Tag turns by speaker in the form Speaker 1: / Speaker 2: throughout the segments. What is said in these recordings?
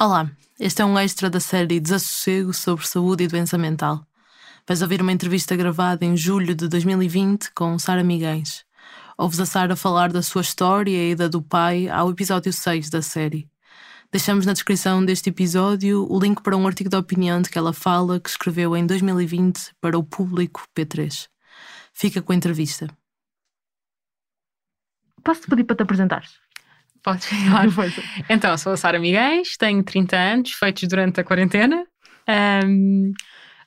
Speaker 1: Olá, este é um extra da série Desassossego sobre saúde e doença mental. Vais ouvir uma entrevista gravada em julho de 2020 com Sara Miguens. Ouves a Sara falar da sua história e da do pai ao episódio 6 da série. Deixamos na descrição deste episódio o link para um artigo de opinião de que ela fala que escreveu em 2020 para o público P3. Fica com a entrevista.
Speaker 2: Posso-te pedir para te apresentares?
Speaker 3: Pode claro. Então, sou a Sara Miguel, tenho 30 anos, feitos durante a quarentena. Um,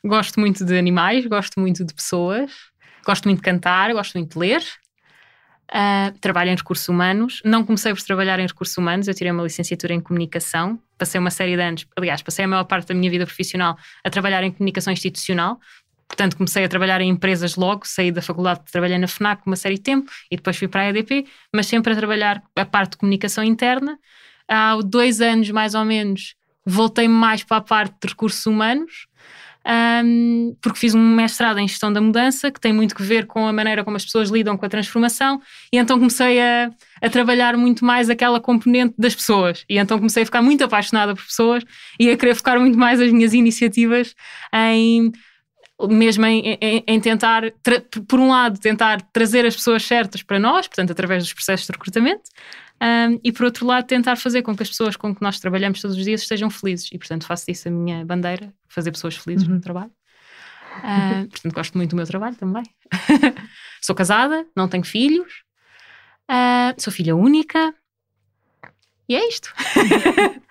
Speaker 3: gosto muito de animais, gosto muito de pessoas, gosto muito de cantar, gosto muito de ler. Uh, trabalho em recursos humanos. Não comecei por trabalhar em recursos humanos, eu tirei uma licenciatura em comunicação. Passei uma série de anos, aliás, passei a maior parte da minha vida profissional a trabalhar em comunicação institucional. Portanto, comecei a trabalhar em empresas logo, saí da faculdade, trabalhei na FNAC uma série de tempo e depois fui para a EDP, mas sempre a trabalhar a parte de comunicação interna. Há dois anos, mais ou menos, voltei mais para a parte de recursos humanos, um, porque fiz um mestrado em gestão da mudança, que tem muito que ver com a maneira como as pessoas lidam com a transformação, e então comecei a, a trabalhar muito mais aquela componente das pessoas. E então comecei a ficar muito apaixonada por pessoas e a querer focar muito mais as minhas iniciativas em mesmo em, em, em tentar, por um lado, tentar trazer as pessoas certas para nós, portanto, através dos processos de recrutamento, um, e por outro lado, tentar fazer com que as pessoas com que nós trabalhamos todos os dias estejam felizes. E, portanto, faço disso a minha bandeira, fazer pessoas felizes uhum. no trabalho. Uh, portanto, gosto muito do meu trabalho também. sou casada, não tenho filhos, uh, sou filha única, e é isto.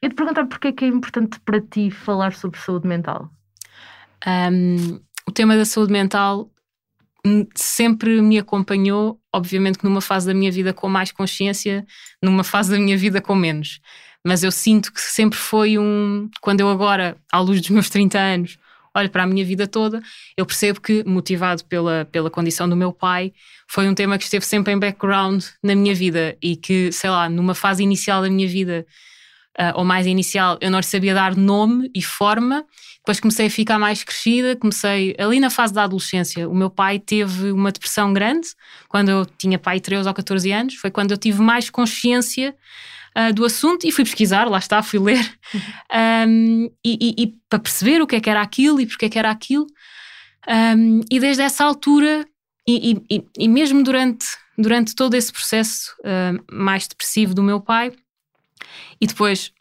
Speaker 2: Eu te perguntar porque é que é importante para ti falar sobre saúde mental.
Speaker 3: Um, o tema da saúde mental sempre me acompanhou, obviamente numa fase da minha vida com mais consciência, numa fase da minha vida com menos. Mas eu sinto que sempre foi um. Quando eu agora, à luz dos meus 30 anos, olho para a minha vida toda, eu percebo que, motivado pela, pela condição do meu pai, foi um tema que esteve sempre em background na minha vida e que, sei lá, numa fase inicial da minha vida, uh, ou mais inicial, eu não lhe sabia dar nome e forma depois comecei a ficar mais crescida, comecei ali na fase da adolescência. O meu pai teve uma depressão grande quando eu tinha pai 13 ou 14 anos. Foi quando eu tive mais consciência uh, do assunto e fui pesquisar, lá está, fui ler, uhum. um, e, e, e, para perceber o que é que era aquilo e porque é que era aquilo. Um, e desde essa altura, e, e, mesmo durante, durante todo esse processo uh, mais depressivo do meu pai, e depois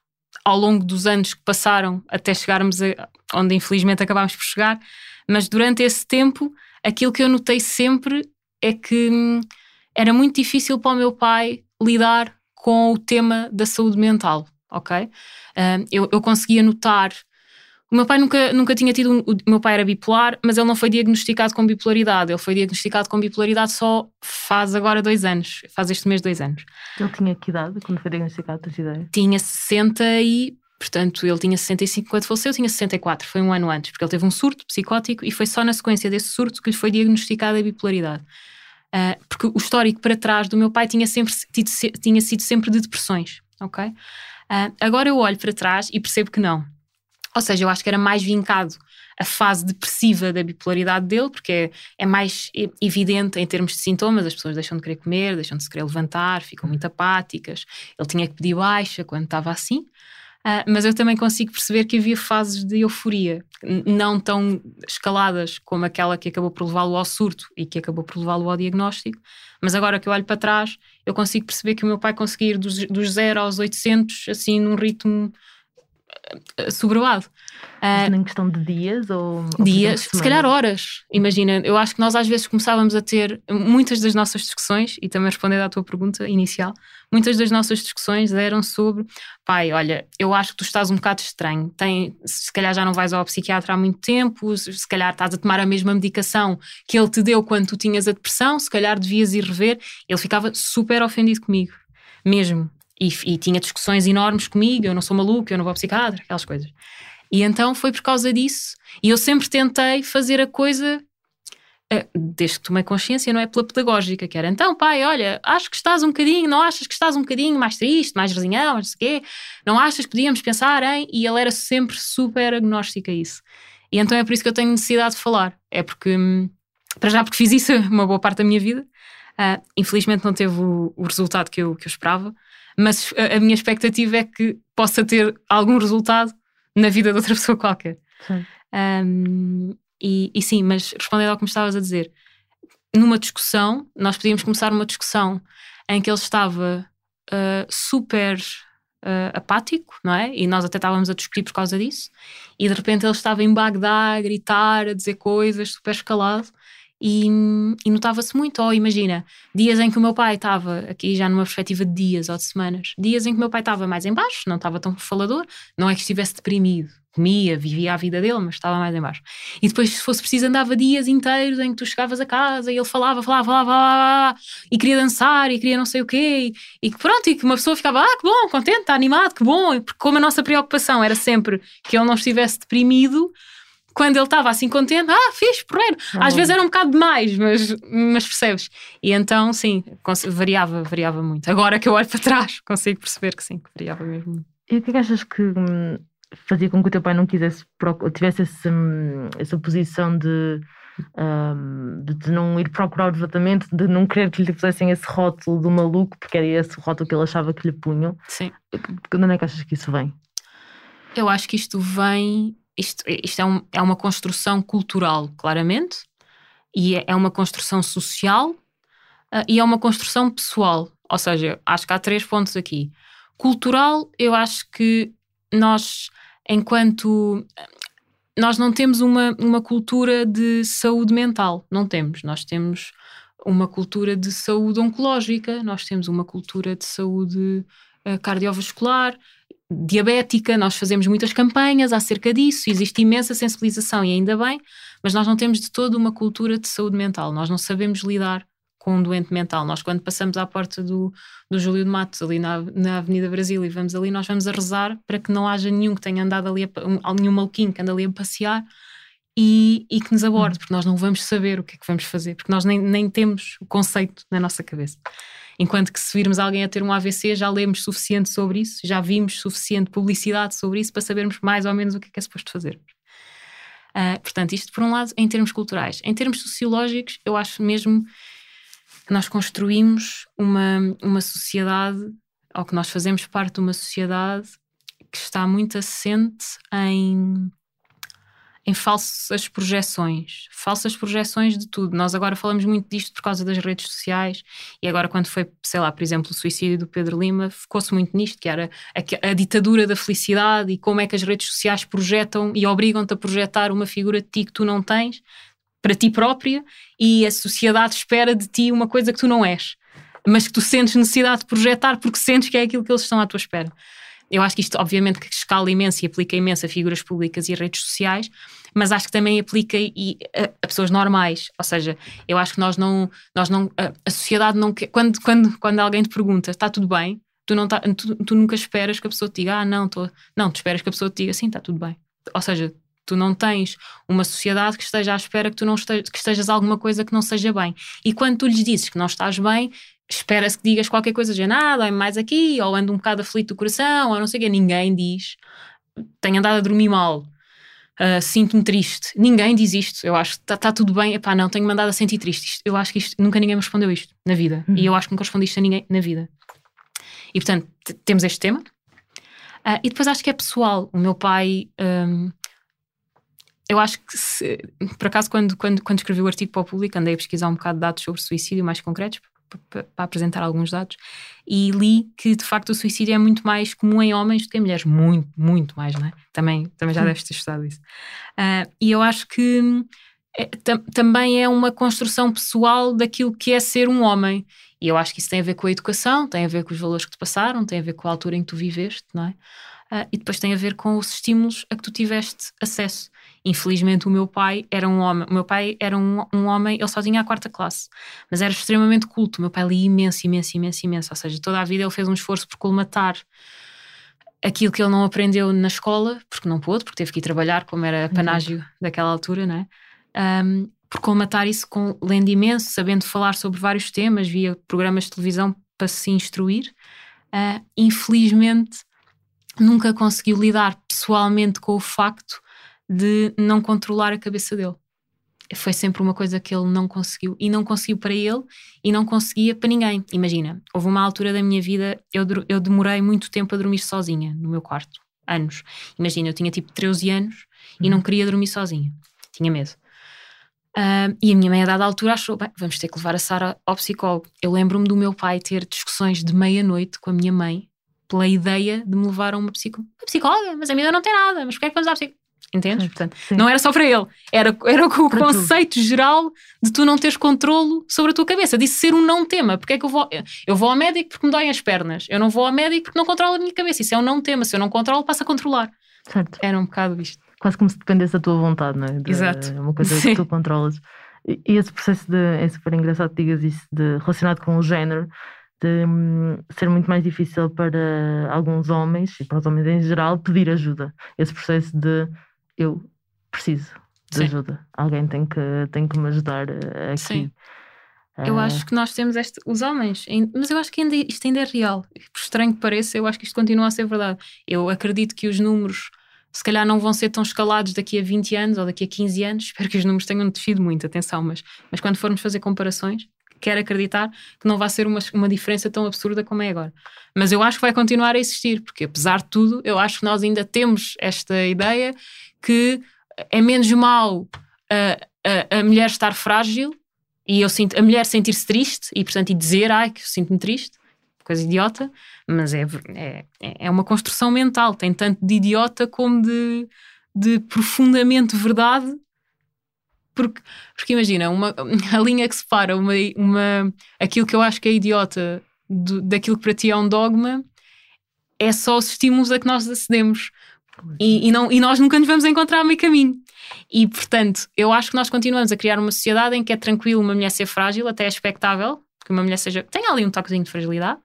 Speaker 3: ao longo dos anos que passaram até chegarmos a, onde infelizmente acabámos por chegar, mas durante esse tempo aquilo que eu notei sempre é que hum, era muito difícil para o meu pai lidar com o tema da saúde mental, ok? Uh, eu, eu conseguia notar o meu pai nunca, nunca tinha tido. O meu pai era bipolar, mas ele não foi diagnosticado com bipolaridade. Ele foi diagnosticado com bipolaridade só faz agora dois anos. Faz este mês dois anos.
Speaker 2: Ele tinha que idade quando foi diagnosticado? Tens ideia?
Speaker 3: Tinha 60 e. Portanto, ele tinha 65 quando faleceu, eu tinha 64. Foi um ano antes, porque ele teve um surto psicótico e foi só na sequência desse surto que lhe foi diagnosticada a bipolaridade. Uh, porque o histórico para trás do meu pai tinha, sempre tido, tinha sido sempre de depressões, ok? Uh, agora eu olho para trás e percebo que não ou seja, eu acho que era mais vincado a fase depressiva da bipolaridade dele, porque é, é, mais evidente em termos de sintomas, as pessoas deixam de querer comer, deixam de se querer levantar, ficam muito apáticas. Ele tinha que pedir baixa quando estava assim. Uh, mas eu também consigo perceber que havia fases de euforia, não tão escaladas como aquela que acabou por levá-lo ao surto e que acabou por levá-lo ao diagnóstico. Mas agora que eu olho para trás, eu consigo perceber que o meu pai conseguir dos, dos 0 aos 800, assim, num ritmo sobrevado.
Speaker 2: Uh, em questão de dias ou.
Speaker 3: Dias, se calhar horas. Imagina, eu acho que nós às vezes começávamos a ter muitas das nossas discussões, e também respondendo à tua pergunta inicial, muitas das nossas discussões eram sobre pai, olha, eu acho que tu estás um bocado estranho, Tem, se calhar já não vais ao psiquiatra há muito tempo, se calhar estás a tomar a mesma medicação que ele te deu quando tu tinhas a depressão, se calhar devias ir rever. Ele ficava super ofendido comigo, mesmo. E, e, tinha discussões enormes comigo, eu não sou maluco, eu não vou ao psiquiatra, aquelas coisas. E então foi por causa disso. E eu sempre tentei fazer a coisa, uh, desde que tomei consciência, não é pela pedagógica, que era então, pai, olha, acho que estás um bocadinho, não achas que estás um bocadinho mais triste, mais resinhão, não sei o quê, não achas que podíamos pensar em. E ele era sempre super agnóstico a isso. E então é por isso que eu tenho necessidade de falar. É porque, hum, para já, porque fiz isso uma boa parte da minha vida. Uh, infelizmente não teve o, o resultado que eu, que eu esperava mas a, a minha expectativa é que possa ter algum resultado na vida de outra pessoa qualquer.
Speaker 2: Sim.
Speaker 3: Um, e, e sim, mas respondendo ao que me estavas a dizer, numa discussão, nós podíamos começar uma discussão em que ele estava uh, super uh, apático, não é? E nós até estávamos a discutir por causa disso, e de repente ele estava em Bagdá a gritar, a dizer coisas super escalado. E, e notava-se muito, ou oh, imagina, dias em que o meu pai estava, aqui já numa perspectiva de dias ou de semanas, dias em que o meu pai estava mais em baixo, não estava tão falador, não é que estivesse deprimido, comia, vivia a vida dele, mas estava mais em baixo. E depois, se fosse preciso, andava dias inteiros em que tu chegavas a casa e ele falava, falava, falava, falava e queria dançar e queria não sei o quê. E, que pronto, e que uma pessoa ficava, ah, que bom, contente, está animado, que bom. Porque como a nossa preocupação era sempre que ele não estivesse deprimido, quando ele estava assim contente, ah, fiz, porreiro. Às vezes era um bocado demais, mas, mas percebes? E então, sim, variava, variava muito. Agora que eu olho para trás, consigo perceber que sim, que variava mesmo muito.
Speaker 2: E o que é que achas que hum, fazia com que o teu pai não quisesse, tivesse esse, hum, essa posição de, um, de, não ir procurar o tratamento, de não querer que lhe pusessem esse rótulo do maluco, porque era esse rótulo que ele achava que lhe punham?
Speaker 3: Sim.
Speaker 2: De onde é que achas que isso vem?
Speaker 3: Eu acho que isto vem. Isto, isto é, um, é uma construção cultural, claramente, e é, é uma construção social uh, e é uma construção pessoal. Ou seja, acho que há três pontos aqui. Cultural, eu acho que nós, enquanto. Nós não temos uma, uma cultura de saúde mental, não temos. Nós temos uma cultura de saúde oncológica, nós temos uma cultura de saúde uh, cardiovascular, diabética, nós fazemos muitas campanhas acerca disso, existe imensa sensibilização e ainda bem, mas nós não temos de todo uma cultura de saúde mental, nós não sabemos lidar com um doente mental. Nós, quando passamos à porta do, do Júlio de Matos, ali na, na Avenida Brasil, e vamos ali, nós vamos a rezar para que não haja nenhum que tenha andado ali, a, nenhum maluquinho que ande ali a passear e, e que nos aborde, uhum. porque nós não vamos saber o que é que vamos fazer, porque nós nem, nem temos o conceito na nossa cabeça. Enquanto que se virmos alguém a ter um AVC, já lemos suficiente sobre isso, já vimos suficiente publicidade sobre isso para sabermos mais ou menos o que é que é suposto fazer. Uh, portanto, isto por um lado em termos culturais. Em termos sociológicos, eu acho mesmo que nós construímos uma, uma sociedade, ou que nós fazemos parte de uma sociedade que está muito assente em, em falsas projeções. Falsas projeções de tudo. Nós agora falamos muito disto por causa das redes sociais e agora, quando foi, sei lá, por exemplo, o suicídio do Pedro Lima, focou-se muito nisto, que era a, a, ditadura da felicidade e como é que as redes sociais projetam e obrigam-te a projetar uma figura de ti que tu não tens para ti própria e a sociedade espera de ti uma coisa que tu não és, mas que tu sentes necessidade de projetar porque sentes que é aquilo que eles estão à tua espera. Eu acho que isto, obviamente, que escala imenso e aplica imenso a figuras públicas e redes sociais, mas acho que também aplica e, a, a, pessoas normais. Ou seja, eu acho que nós não, nós não a, a sociedade não quer. Quando, quando, quando alguém te pergunta, está tudo bem? Tu, não tá, tu, tu nunca esperas que a pessoa te diga, ah, não, tô, não, tu esperas que a pessoa te diga, sim, está tudo bem. Ou seja, Tu não tens uma sociedade que esteja à espera que tu não estejas, que estejas alguma coisa que não seja bem. E quando tu lhes dizes que não estás bem, espera-se que digas qualquer coisa, de nada, ah, mais aqui, ou ando um bocado aflito do coração, ou não sei o quê. Ninguém diz, tenho andado a dormir mal, uh, sinto-me triste. Ninguém diz isto. Eu acho que está tá tudo bem. Epá, não, tenho mandado a sentir triste. Isto, eu acho que isto, nunca ninguém me respondeu isto na vida. Uhum. E eu acho que nunca respondi isto a ninguém na vida. E portanto, temos este tema. Uh, e depois acho que é pessoal. O meu pai. Um, eu acho que, se, por acaso, quando, quando, quando escrevi o artigo para o público, andei a pesquisar um bocado de dados sobre suicídio mais concretos, para, apresentar alguns dados, e li que, de facto, o suicídio é muito mais comum em homens do que em mulheres. Muito, muito mais, não é? Também, também já deves ter estudado isso. Uh, e eu acho que é, também é uma construção pessoal daquilo que é ser um homem. E eu acho que isso tem a ver com a educação, tem a ver com os valores que te passaram, tem a ver com a altura em que tu viveste, não é? Uh, e depois tem a ver com os estímulos a que tu tiveste acesso. Infelizmente, o meu pai era um homem. O meu pai era um, um homem, ele só tinha a quarta classe, mas era extremamente culto. O meu pai lia imenso, imenso, imenso, imenso. Ou seja, toda a vida ele fez um esforço por colmatar aquilo que ele não aprendeu na escola, porque não pôde, porque teve que ir trabalhar, como era panágio daquela altura, né? Um, por colmatar isso com, lendo imenso, sabendo falar sobre vários temas, via programas de televisão para se instruir. Uh, infelizmente, nunca conseguiu lidar pessoalmente com o facto de não controlar a cabeça dele. foi sempre uma coisa que ele não conseguiu. E não conseguiu para ele e não conseguia para ninguém. Imagina, houve uma altura da minha vida, eu, eu demorei muito tempo a dormir sozinha no meu quarto. Anos. Imagina, eu tinha tipo 13 anos e
Speaker 1: Uhum.
Speaker 3: não queria dormir sozinha. Tinha medo. Ah, e a minha mãe, a dada altura, achou: bem, vamos ter que levar a Sara ao psicólogo. Eu lembro-me do meu pai ter discussões de meia-noite com a minha mãe pela ideia de me levar a uma, psico... uma psicóloga. Mas a minha não tem nada, mas porquê é que vamos à psicóloga? Entendes?
Speaker 1: Certo.
Speaker 3: Portanto,
Speaker 1: Sim.
Speaker 3: não era só para ele, era, era o
Speaker 1: Para
Speaker 3: conceito geral de tu não teres controlo sobre a tua cabeça, disso ser um não tema. Porque é que eu vou, eu vou ao médico porque me doem as pernas, eu não vou ao médico porque não controlo a minha cabeça. Isso é um não tema. Se eu não controlo, passo a controlar.
Speaker 1: Certo.
Speaker 3: Era um bocado isto.
Speaker 1: Quase como se dependesse da tua vontade, não é? De-
Speaker 3: Exato.
Speaker 1: É uma coisa
Speaker 3: Sim.
Speaker 1: que tu controlas. E, e esse processo de. É super engraçado que digas isso, de, relacionado com o género, de hum, ser muito mais difícil para alguns homens, e para os homens em geral, pedir ajuda. Esse processo de eu preciso de
Speaker 3: Sim.
Speaker 1: ajuda. Alguém tem que, tem que me ajudar eh, aqui.
Speaker 3: Sim. Eu
Speaker 1: Ah,
Speaker 3: acho que nós temos este, os homens, mas eu acho que ainda, isto ainda é real. Por estranho que pareça, eu acho que isto continua a ser verdade. Eu acredito que os números, se calhar, não vão ser tão escalados daqui a 20 anos ou daqui a 15 anos. Espero que os números tenham descido muito, atenção, mas, mas quando formos fazer comparações, quero acreditar que não vai ser uma, uma diferença tão absurda como é agora. Mas eu acho que vai continuar a existir, porque apesar de tudo, eu acho que nós ainda temos esta ideia que é menos mal a, a, a mulher estar frágil e eu sinto a mulher sentir-se triste e portanto e dizer ai que eu sinto-me triste coisa idiota mas é, é, é uma construção mental tem tanto de idiota como de, de profundamente verdade porque, porque imagina uma, a linha que separa uma, uma, aquilo que eu acho que é idiota do, daquilo que para ti é um dogma é só os estímulos a que nós acedemos e, e, não, e nós nunca nos vamos encontrar a meio caminho. E, portanto, eu acho que nós continuamos a criar uma sociedade em que é tranquilo uma mulher ser frágil, até é expectável que uma mulher seja. tenha ali um toquezinho de fragilidade.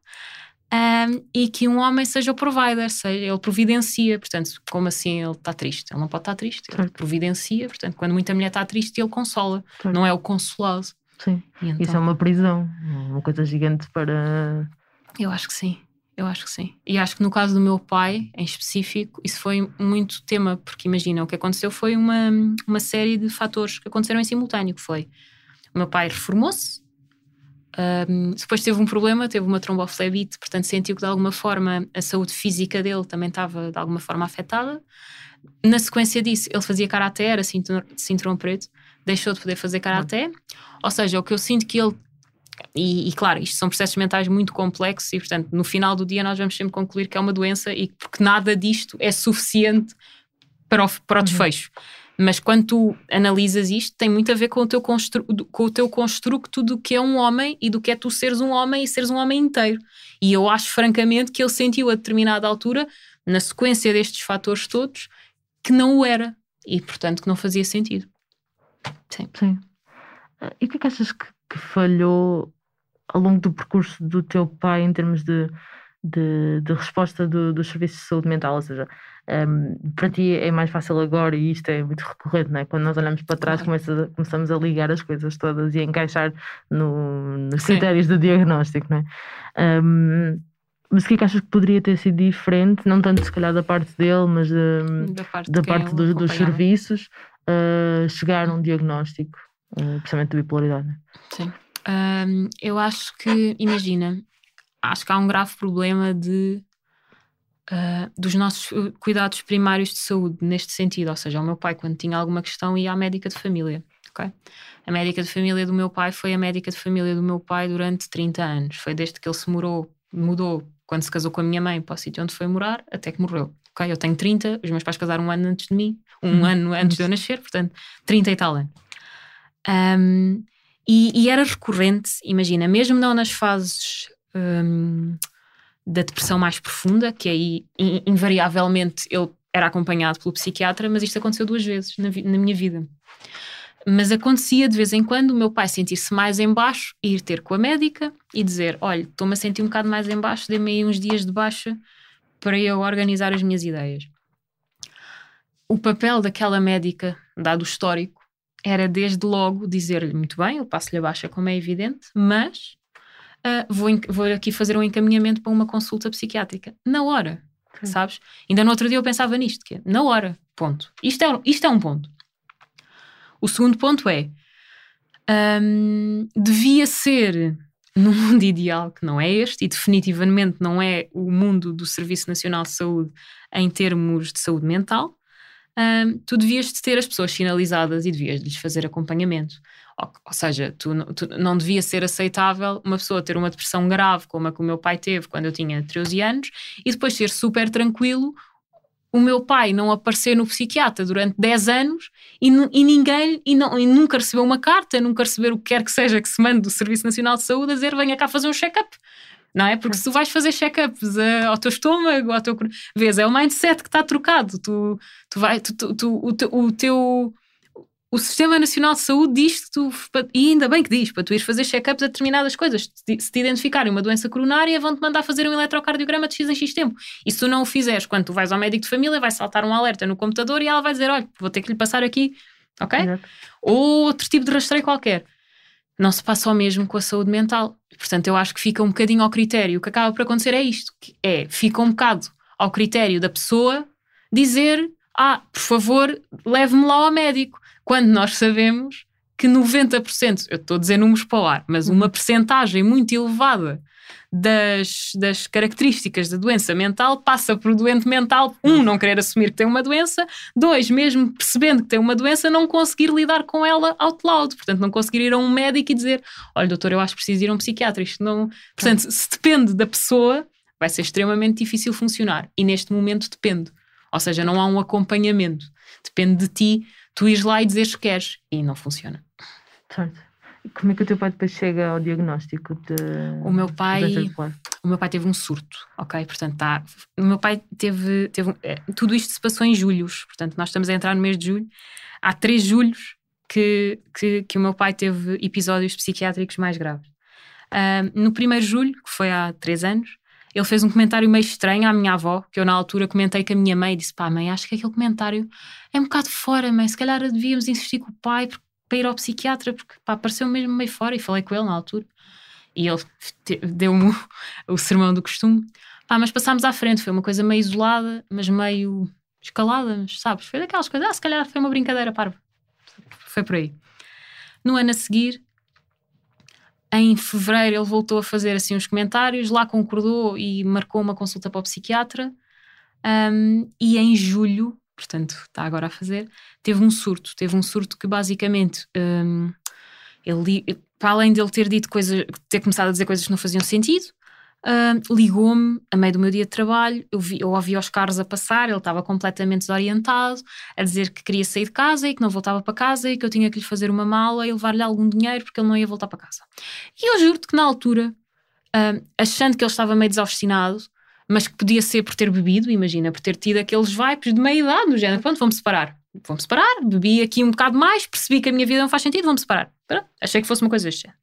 Speaker 3: um, e que um homem seja o provider, seja, ele providencia. Portanto, como assim ele está triste? Ele não pode estar triste, ele
Speaker 1: Certo.
Speaker 3: providencia. Portanto, quando muita mulher está triste, ele consola,
Speaker 1: Certo.
Speaker 3: não é o consolado.
Speaker 1: Sim.
Speaker 3: Então,
Speaker 1: Isso é uma prisão, uma coisa gigante para.
Speaker 3: Eu acho que sim. Eu acho que sim. E acho que no caso do meu pai, em específico, isso foi muito tema, porque imagina, o que aconteceu foi uma, uma série de fatores que aconteceram em simultâneo, que foi o meu pai reformou-se, ahm, depois teve um problema, teve uma tromboflebite, portanto sentiu que de alguma forma a saúde física dele também estava de alguma forma afetada. Na sequência disso, ele fazia karaté, era cinturão, cinturão preto, deixou de poder fazer karaté. Ou seja, o que eu sinto que ele e, e, claro, isto são processos mentais muito complexos e, portanto, no final do dia nós vamos sempre concluir que é uma doença e porque nada disto é suficiente para o, para o desfecho. Mas quando tu analisas isto, tem muito a ver com o, teu constru, com o teu construto do que é um homem e do que é tu seres um homem e seres um homem inteiro. E eu acho, francamente, que ele sentiu a determinada altura, na sequência destes fatores todos, que não o era. E, portanto, que não fazia sentido. Sim.
Speaker 1: Sim. Ah, E o que é que achas que, que falhou ao longo do percurso do teu pai em termos de, de, de resposta do- dos serviços de saúde mental? Ou seja, hum, para ti é mais fácil agora e isto é muito recorrente, não é? Quando nós olhamos para trás, começa- começamos a ligar as coisas todas e a encaixar no- nos
Speaker 3: Sim.
Speaker 1: critérios do diagnóstico, não é? Hum, mas o que é que achas que poderia ter sido diferente? Não tanto se calhar da parte dele, mas hum,
Speaker 3: Da parte,
Speaker 1: da
Speaker 3: de
Speaker 1: parte dos, dos serviços uh, chegar a um diagnóstico, uh, precisamente de bipolaridade. né?
Speaker 3: Sim. Ahm, eu acho que, imagina, acho que há um grave problema de ah, dos nossos uh, cuidados primários de saúde neste sentido. Ou seja, o meu pai, quando tinha alguma questão, ia à médica de família. ok? A médica de família do meu pai foi a médica de família do meu pai durante 30 anos. Foi desde que ele se mudou, mudou quando se casou com a minha mãe para o sítio onde foi morar, até que morreu. ok? Eu tenho 30, os meus pais casaram um ano antes de mim, um
Speaker 1: Hum,
Speaker 3: ano antes de eu nascer, portanto, 30 e tal anos. Ahm, e, e era recorrente, imagina, mesmo não nas fases hum, da depressão mais profunda, que aí in- invariavelmente ele era acompanhado pelo psiquiatra, mas isto aconteceu duas vezes na, na minha vida. Mas acontecia de vez em quando o meu pai sentir-se mais em baixo, ir ter com a médica e dizer: Olha, estou-me a sentir um bocado mais em baixo, dê-me aí uns dias de baixa para eu organizar as minhas ideias. O papel daquela médica, dado o histórico, era desde logo dizer-lhe muito bem, eu passo-lhe a baixa, como é evidente, mas ah, vou, vou aqui fazer um encaminhamento para uma consulta psiquiátrica. Na hora, sabes? Ainda no outro dia eu pensava nisto, que é, na hora, ponto. Isto é, isto é um ponto. O segundo ponto é: hum, devia ser num mundo ideal que não é este, e definitivamente não é o mundo do Serviço Nacional de Saúde em termos de saúde mental, um, tu devias ter as pessoas sinalizadas e devias lhes fazer acompanhamento. Ou, ou seja, tu, tu, não devia ser aceitável uma pessoa ter uma depressão grave, como a que o meu pai teve quando eu tinha 13 anos, e depois ser super tranquilo o meu pai não aparecer no psiquiatra durante 10 anos e, e ninguém e, não, e nunca recebeu uma carta, nunca receber o que quer que seja que se mande do Serviço Nacional de Saúde a dizer venha cá fazer um check-up. Não é? Porque se tu vais fazer check-ups uh, ao teu estômago, ao teu. Vês, é o mindset que está trocado. Tu, tu vai, tu, tu, tu o, te, o teu o Sistema Nacional de Saúde diz que tu, e ainda bem que diz, para tu ires fazer check-ups a determinadas coisas. Se te identificarem uma doença coronária, vão-te mandar fazer um eletrocardiograma de X em X tempo. E se tu não o fizeres, quando tu vais ao médico de família, vai saltar um alerta no computador e ela vai dizer: olha, vou ter que lhe passar aqui, ok? Exato. Ou outro tipo de rastreio qualquer. Não se passa o mesmo com a saúde mental. Portanto, eu acho que fica um bocadinho ao critério. O que acaba por acontecer é isto: é, fica um bocado ao critério da pessoa dizer: ah, por favor, leve-me lá ao médico quando nós sabemos que 90%, eu estou a dizer números para o ar, mas uma uhum. percentagem muito elevada das, das características da doença mental passa por doente mental, um, não querer assumir que tem uma doença, dois, mesmo percebendo que tem uma doença, não conseguir lidar com ela out loud, portanto, não conseguir ir a um médico e dizer: Olha, doutor, eu acho que preciso ir a um psiquiatra. Isto não. Portanto, se depende da pessoa, vai ser extremamente difícil funcionar. E neste momento depende. Ou seja, não há um acompanhamento. Depende de ti tu ires lá e dizeres que queres e não funciona.
Speaker 2: Certo. Como é que o teu pai depois chega ao diagnóstico de.
Speaker 3: O meu pai. O meu pai teve um surto, ok? Portanto, tá, o meu pai teve. teve é, tudo isto se passou em julhos, portanto, nós estamos a entrar no mês de julho. Há três julhos que, que, que o meu pai teve episódios psiquiátricos mais graves. Uh, no primeiro julho, que foi há três anos, ele fez um comentário meio estranho à minha avó, que eu na altura comentei com a minha mãe e disse: pá, mãe, acho que aquele comentário é um bocado fora, mãe, se calhar devíamos insistir com o pai para ir ao psiquiatra, porque pá, pareceu mesmo meio fora. E falei com ele na altura. E ele deu-me o, sermão do costume. Pá, mas passámos à frente, foi uma coisa meio isolada, mas meio escalada, mas, sabes? Foi daquelas coisas, ah, se calhar foi uma brincadeira parva. Foi por aí. No ano a seguir, em fevereiro ele voltou a fazer assim uns comentários, lá concordou e marcou uma consulta para o psiquiatra. Um, e em julho, portanto está agora a fazer, teve um surto. Teve um surto que basicamente um, ele, para além de ele ter dito coisas, ter começado a dizer coisas que não faziam sentido, uh, ligou-me a meio do meu dia de trabalho. Eu, vi, eu ouvi os carros a passar, ele estava completamente desorientado, a dizer que queria sair de casa e que não voltava para casa e que eu tinha que lhe fazer uma mala e levar-lhe algum dinheiro porque ele não ia voltar para casa. E eu juro-te que na altura, uh, achando que ele estava meio desobstinado, mas que podia ser por ter bebido, imagina, por ter tido aqueles vibes de meia idade, no género, pronto, vamos separar. Vamos separar, bebi aqui um bocado mais, percebi que a minha vida não faz sentido, vamos separar. Pronto, achei que fosse uma coisa deste género.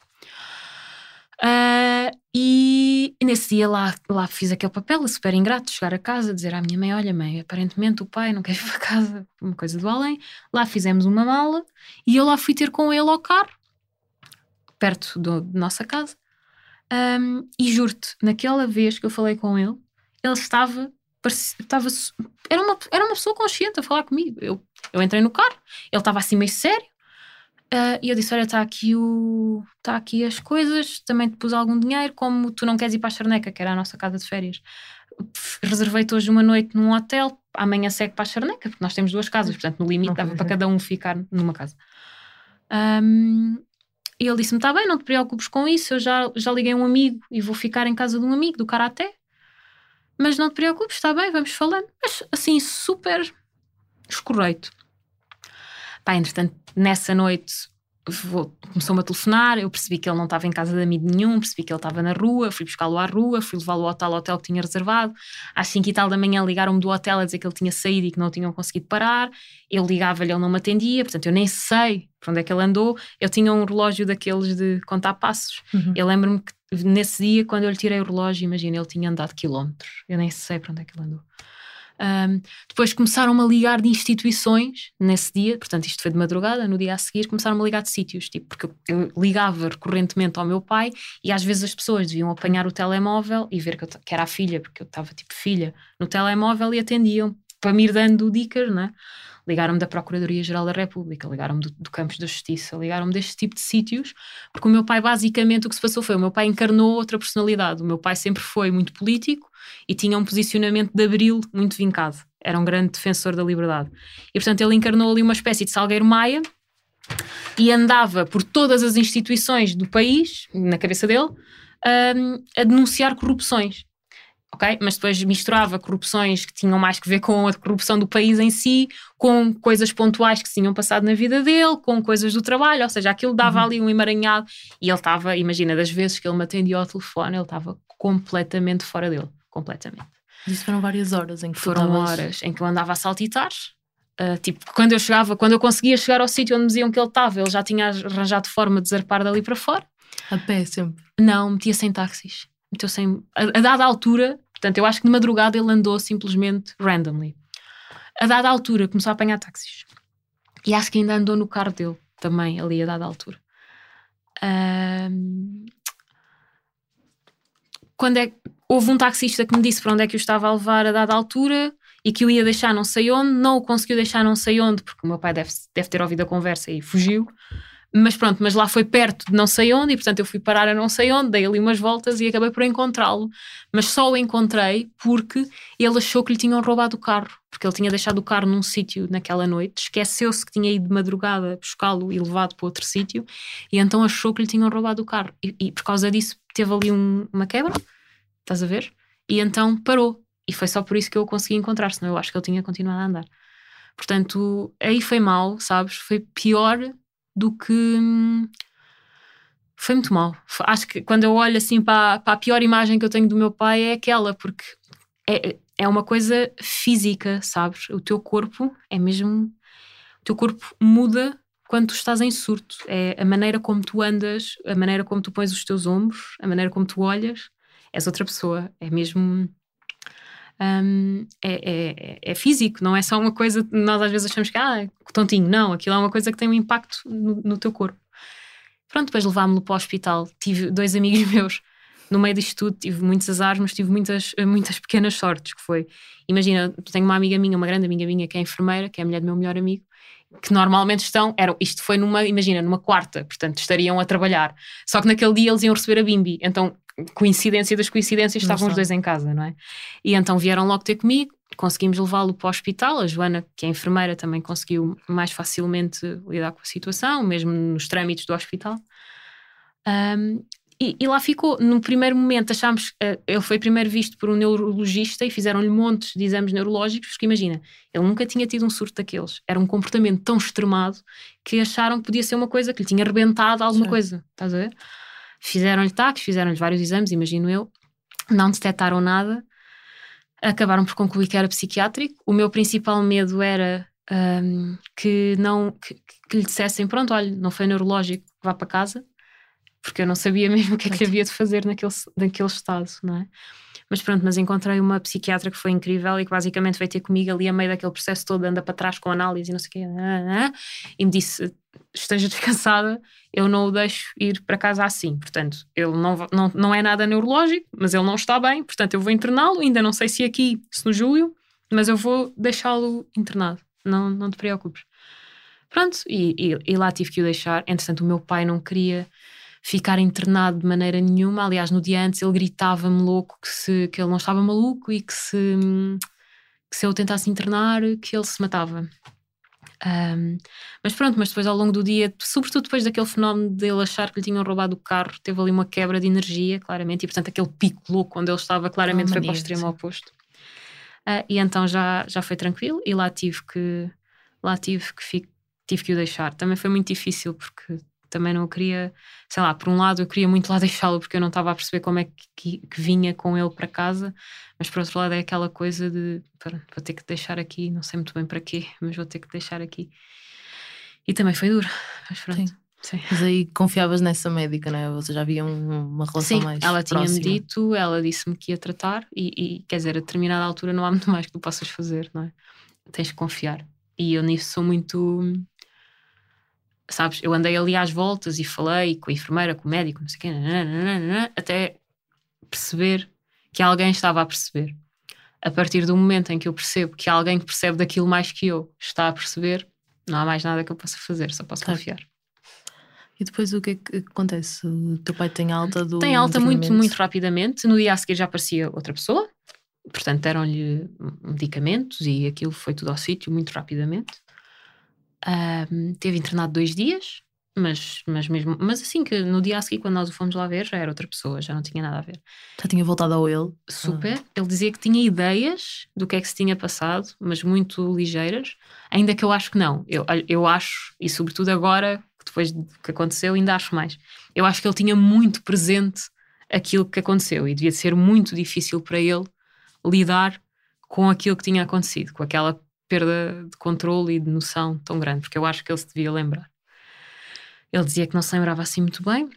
Speaker 3: Uh, e, nesse dia lá, lá fiz aquele papel super ingrato, chegar a casa, dizer à minha mãe: Olha, mãe, aparentemente o pai não quer ir para casa, uma coisa do além. Lá fizemos uma mala e eu lá fui ter com ele ao carro, perto do, nossa casa. Um, e juro-te, naquela vez que eu falei com ele, ele estava. estava era, uma, era uma pessoa consciente a falar comigo. Eu, eu entrei no carro, ele estava assim meio sério. Uh, e eu disse: Olha, está aqui, o... tá aqui as coisas, também te pus algum dinheiro. Como tu não queres ir para a Charneca, que era a nossa casa de férias, reservei-te hoje uma noite num hotel, amanhã segue para a Charneca, porque nós temos duas casas, portanto, no limite dava para cada um ficar numa casa. Um, e ele disse-me: Está bem, não te preocupes com isso, eu já, já liguei um amigo e vou ficar em casa de um amigo do Karaté. Mas não te preocupes, está bem, vamos falando. Mas assim, super escorreito. Pá, entretanto, nessa noite começou-me a telefonar, eu percebi que ele não estava em casa de amigo nenhum, percebi que ele estava na rua, fui buscá-lo à rua, fui levá-lo ao tal hotel que tinha reservado. Às 5 e tal da manhã ligaram-me do hotel a dizer que ele tinha saído e que não tinham conseguido parar. Eu ligava-lhe, ele não me atendia, portanto eu nem sei para onde é que ele andou. Eu tinha um relógio daqueles de contar passos. Uhum. Eu lembro-me que nesse dia, quando eu lhe tirei o relógio, imagina, ele tinha andado quilómetros. Eu nem sei para onde é que ele andou. Um, depois começaram-me a ligar de instituições nesse dia, portanto, isto foi de madrugada, no dia a seguir, começaram-me a ligar de sítios, tipo, porque eu ligava recorrentemente ao meu pai e às vezes as pessoas deviam apanhar o telemóvel e ver que, eu, que era a filha, porque eu estava tipo filha, no telemóvel e atendiam para me ir dando dicas, não é? Ligaram-me da Procuradoria-Geral da República, ligaram-me do, do Campos da Justiça, ligaram-me deste tipo de sítios, porque o meu pai, basicamente, o que se passou foi: o meu pai encarnou outra personalidade. O meu pai sempre foi muito político e tinha um posicionamento de abril muito vincado. Era um grande defensor da liberdade. E, portanto, ele encarnou ali uma espécie de Salgueiro Maia e andava por todas as instituições do país, na cabeça dele, um, a denunciar corrupções. Ok? Mas depois misturava corrupções que tinham mais que ver com a corrupção do país em si, com coisas pontuais que se tinham passado na vida dele, com coisas do trabalho, ou seja, aquilo dava uhum. ali um emaranhado e ele estava, imagina, das vezes que ele me atendia ao telefone, ele estava completamente fora dele, completamente.
Speaker 1: Isso foram várias horas em que
Speaker 3: Foram horas em que eu andava a saltitar, Uh, tipo, quando eu chegava, quando eu conseguia chegar ao sítio onde me diziam que ele estava, ele já tinha arranjado forma de zarpar dali para fora.
Speaker 1: A pé sempre?
Speaker 3: Não, metia sem táxis. Meteu sem. A, a, dada altura, portanto, eu acho que de madrugada ele andou simplesmente randomly. A dada altura começou a apanhar táxis. E acho que ainda andou no carro dele também, ali a dada altura. Uh, quando é houve um taxista que me disse para onde é que eu estava a levar a dada altura e que o ia deixar não sei onde, não o conseguiu deixar não sei onde, porque o meu pai deve, deve ter ouvido a conversa e fugiu. Mas pronto, mas lá foi perto de não sei onde, e portanto eu fui parar a não sei onde, dei ali umas voltas e acabei por encontrá-lo. Mas só o encontrei porque ele achou que lhe tinham roubado o carro, porque ele tinha deixado o carro num sítio naquela noite, esqueceu-se que tinha ido de madrugada buscá-lo e levado para outro sítio, e então achou que lhe tinham roubado o carro. E, e por causa disso teve ali um, uma quebra, estás a ver? E então parou. E foi só por isso que eu consegui encontrar, senão eu acho que ele tinha continuado a andar. Portanto, aí foi mal, sabes? Foi pior do que. Foi muito mal. Acho que quando eu olho assim para, para a pior imagem que eu tenho do meu pai é aquela, porque é, é uma coisa física, sabes? O teu corpo é mesmo. O teu corpo muda quando tu estás em surto. É a maneira como tu andas, a maneira como tu pões os teus ombros, a maneira como tu olhas. És outra pessoa. É mesmo um, é, é, é, físico, não é só uma coisa nós às vezes achamos que ah, tontinho. Não, aquilo é uma coisa que tem um impacto no, no teu corpo. Pronto, depois levámos-lo para o hospital. Tive dois amigos meus no meio disto tudo, tive muitos azares, mas tive muitas, muitas pequenas sortes. Que foi, imagina, tenho uma amiga minha, uma grande amiga minha, que é enfermeira, que é a mulher do meu melhor amigo, que normalmente estão, eram, isto foi numa, imagina, numa quarta, portanto estariam a trabalhar. Só que naquele dia eles iam receber a Bimbi, então coincidência das coincidências, estavam os dois em casa, não é? E então vieram logo ter comigo, conseguimos levá-lo para o hospital. A Joana, que é enfermeira, também conseguiu mais facilmente lidar com a situação, mesmo nos trâmites do hospital. Um, e, e, lá ficou. No primeiro momento, achámos. Uh, ele foi primeiro visto por um neurologista e fizeram-lhe montes de exames neurológicos, porque imagina, ele nunca tinha tido um surto daqueles. Era um comportamento tão extremado que acharam que podia ser uma coisa que lhe tinha arrebentado alguma Sim. coisa. Estás a ver? Fizeram-lhe taques, fizeram-lhe vários exames, imagino eu, não detectaram nada, acabaram por concluir que era psiquiátrico. O meu principal medo era um, que não que, que, lhe dissessem: pronto, olha, não foi neurológico, vá para casa, porque eu não sabia mesmo o que é que havia de fazer naquele, naquele estado, não é? Mas pronto, mas encontrei uma psiquiatra que foi incrível e que basicamente veio ter comigo ali a meio daquele processo todo, anda para trás com análise e não sei o quê, e me disse: esteja descansada, eu não o deixo ir para casa assim. Portanto, ele não, não, não é nada neurológico, mas ele não está bem, portanto, eu vou interná-lo. Ainda não sei se aqui, se no julho, mas eu vou deixá-lo internado. Não, não te preocupes. Pronto, e, e, e, lá tive que o deixar. Entretanto, o meu pai não queria ficar internado de maneira nenhuma. Aliás, no dia antes ele gritava-me louco que, se, que ele não estava maluco e que se, que se eu tentasse internar, que ele se matava. Um, mas pronto, mas depois ao longo do dia, sobretudo depois daquele fenómeno dele achar que lhe tinham roubado o carro, teve ali uma quebra de energia, claramente, e portanto aquele pico louco onde ele estava, claramente foi para o extremo oposto. Uh, e então já, já foi tranquilo e lá tive que lá tive que, tive que o deixar. Também foi muito difícil porque também não queria, sei lá, por um lado eu queria muito lá deixá-lo porque eu não estava a perceber como é que, que, vinha com ele para casa, mas por outro lado é aquela coisa de vou ter que deixar aqui, não sei muito bem para quê, mas vou ter que deixar aqui. E também foi duro, mas pronto. Sim.
Speaker 1: Sim. Mas aí confiavas nessa médica, não é? Você já havia uma relação
Speaker 3: Sim,
Speaker 1: mais.
Speaker 3: Ela tinha-me dito, ela disse-me que ia tratar, e, e, quer dizer, a determinada altura não há muito mais que tu possas fazer, não é? Tens que confiar. E eu nisso sou muito sabes? Eu andei ali às voltas e falei com a enfermeira, com o médico, não sei o quê, nananana, até perceber que alguém estava a perceber. A partir do momento em que eu percebo que alguém que percebe daquilo mais que eu está a perceber, não há mais nada que eu possa fazer, só posso
Speaker 1: Claro.
Speaker 3: confiar.
Speaker 1: E depois o que é que acontece? O teu pai tem alta do.
Speaker 3: Tem alta muito, muito rapidamente. No dia a seguir já aparecia outra pessoa, portanto deram-lhe medicamentos e aquilo foi tudo ao sítio muito rapidamente. Teve internado dois dias, mas, mas mesmo, mas assim que no dia a seguir, quando nós o fomos lá ver, já era outra pessoa, já não tinha nada a ver.
Speaker 1: Já tinha voltado ao ele.
Speaker 3: Super. Ele dizia que tinha ideias do que é que se tinha passado, mas muito ligeiras, ainda que eu acho que não. Eu, eu acho, e sobretudo agora, depois do que aconteceu, ainda acho mais. Eu acho que ele tinha muito presente aquilo que aconteceu e devia ser muito difícil para ele lidar com aquilo que tinha acontecido, com aquela perda de controle e de noção tão grande, porque eu acho que ele se devia lembrar. Ele dizia que não se lembrava assim muito bem.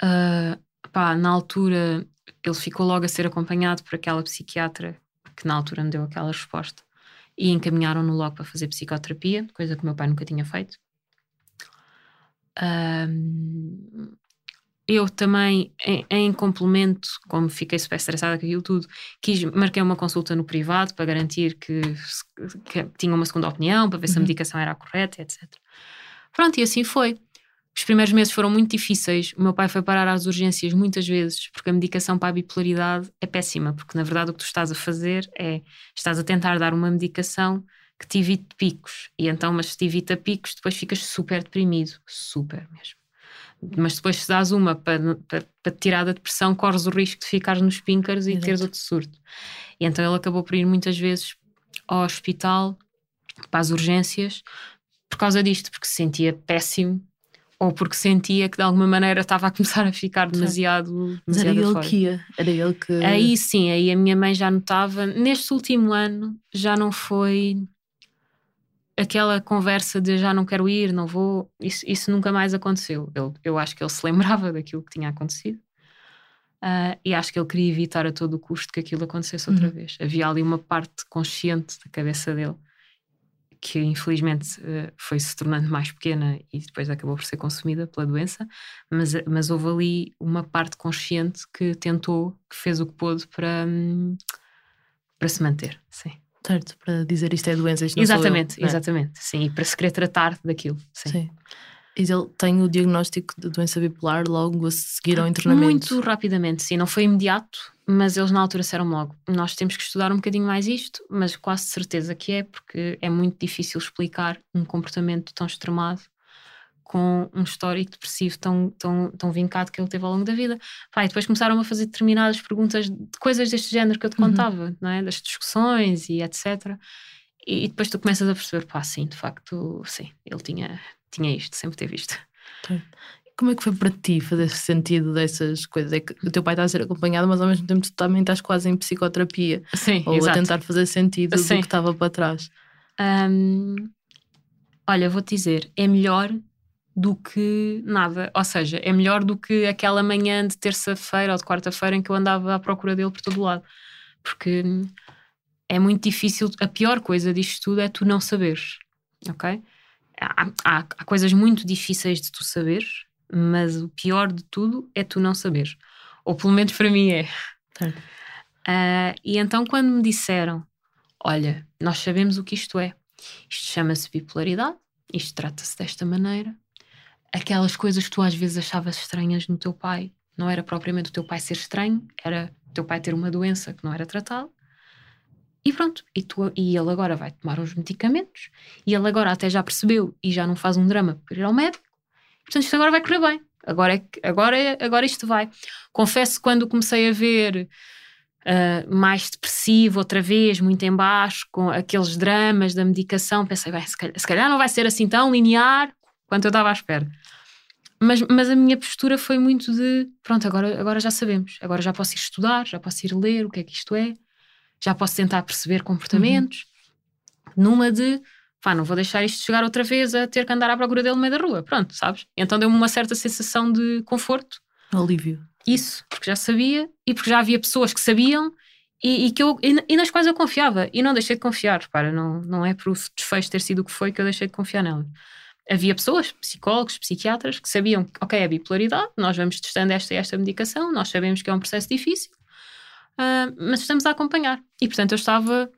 Speaker 3: Ah, pá, na altura ele ficou logo a ser acompanhado por aquela psiquiatra que na altura me deu aquela resposta e encaminharam-no logo para fazer psicoterapia, coisa que o meu pai nunca tinha feito. Ahm, eu também, em, em complemento, como fiquei super estressada com aquilo tudo, quis, marquei uma consulta no privado para garantir que, que tinha uma segunda opinião, para ver se a
Speaker 1: Uhum.
Speaker 3: medicação era a correta, etc. Pronto, e assim foi. Os primeiros meses foram muito difíceis. O meu pai foi parar às urgências muitas vezes, porque a medicação para a bipolaridade é péssima, porque na verdade o que tu estás a fazer é estás a tentar dar uma medicação que te evite picos. E então, mas se te evita picos, depois ficas super deprimido. Super mesmo. Mas depois, se dás uma para, para, para te tirar da depressão, corres o risco de ficares nos pinkers e
Speaker 1: Exato.
Speaker 3: teres outro surto. E então ele acabou por ir muitas vezes ao hospital, para as urgências, por causa disto, porque se sentia péssimo ou porque sentia que de alguma maneira estava a começar a ficar demasiado,
Speaker 1: Mas era ele
Speaker 3: fora.
Speaker 1: que ia. Era ele que.
Speaker 3: Aí sim, aí a minha mãe já notava. Neste último ano já não foi aquela conversa de já não quero ir, não vou. Isso, isso nunca mais aconteceu. Ele, eu acho que ele se lembrava daquilo que tinha acontecido. Ah, e acho que ele queria evitar a todo o custo que aquilo acontecesse outra
Speaker 1: Uhum.
Speaker 3: vez. Havia ali uma parte consciente da cabeça dele que infelizmente eh, foi se tornando mais pequena e depois acabou por ser consumida pela doença, mas, mas houve ali uma parte consciente que tentou, que fez o que pôde para, hum, para se manter. Sim.
Speaker 1: Certo, para dizer isto é doença. Isto não eu,
Speaker 3: Exatamente,
Speaker 1: não é?
Speaker 3: exatamente. Sim, e para se querer tratar daquilo. Sim.
Speaker 1: Sim. E ele tem o diagnóstico de doença bipolar logo a seguir ao internamento.
Speaker 3: Muito rapidamente, sim, não foi imediato, mas eles na altura disseram logo: nós temos que estudar um bocadinho mais isto, mas quase certeza que é, porque é muito difícil explicar um comportamento tão extremado com um histórico depressivo tão, tão, tão vincado que ele teve ao longo da vida. Pá, e depois começaram a fazer determinadas perguntas de coisas deste género que eu te
Speaker 1: Uhum.
Speaker 3: contava, não é? das discussões e etc. E, e depois tu começas a perceber: pá, sim, de facto, sim, ele tinha, tinha isto, sempre teve isto.
Speaker 1: Como é que foi para ti fazer sentido dessas coisas? É que o teu pai está a ser acompanhado, mas ao mesmo tempo tu também estás quase em psicoterapia
Speaker 3: Sim,
Speaker 1: ou
Speaker 3: exato.
Speaker 1: a tentar fazer sentido
Speaker 3: Sim.
Speaker 1: do que estava para trás.
Speaker 3: Hum, olha, vou-te dizer, é melhor do que nada. Ou seja, é melhor do que aquela manhã de terça-feira ou de quarta-feira em que eu andava à procura dele por todo lado. Porque é muito difícil. A pior coisa disto tudo é tu não saberes. Ok? Há, há- há coisas muito difíceis de tu saberes, mas o pior de tudo é tu não saberes. Ou pelo menos para mim é. Ah, e então, quando me disseram: Olha, nós sabemos o que isto é, isto chama-se bipolaridade, isto trata-se desta maneira, aquelas coisas que tu às vezes achavas estranhas no teu pai, não era propriamente o teu pai ser estranho, era o teu pai ter uma doença que não era tratada. E pronto, e, tu- e ele agora vai tomar os medicamentos, e ele agora até já percebeu e já não faz um drama por ir ao médico, portanto isto agora vai correr bem. Agora, é, agora, é- agora isto vai. Confesso que quando comecei a ver ah, mais depressivo outra vez, muito em baixo, com aqueles dramas da medicação, pensei, bem, se calhar, se calhar não vai ser assim tão linear quanto eu estava à espera. Mas, mas a minha postura foi muito de pronto, agora, agora já sabemos, agora já posso ir estudar, já posso ir ler o que é que isto é, já posso tentar perceber comportamentos, numa de pá, não vou deixar isto chegar outra vez a ter que andar à procura dele no meio da rua, pronto, sabes? Então deu-me uma certa sensação de conforto
Speaker 1: Alívio.
Speaker 3: isso, porque já sabia e porque já havia pessoas que sabiam e, e que eu, e, e nas quais eu confiava e não deixei de confiar. Repara, não, não é por o desfecho ter sido o que foi que eu deixei de confiar nelas. Havia pessoas, psicólogos, psiquiatras, que sabiam que, ok, é bipolaridade, nós vamos testando esta e esta medicação, nós sabemos que é um processo difícil, uh, mas estamos a acompanhar. E portanto eu estava,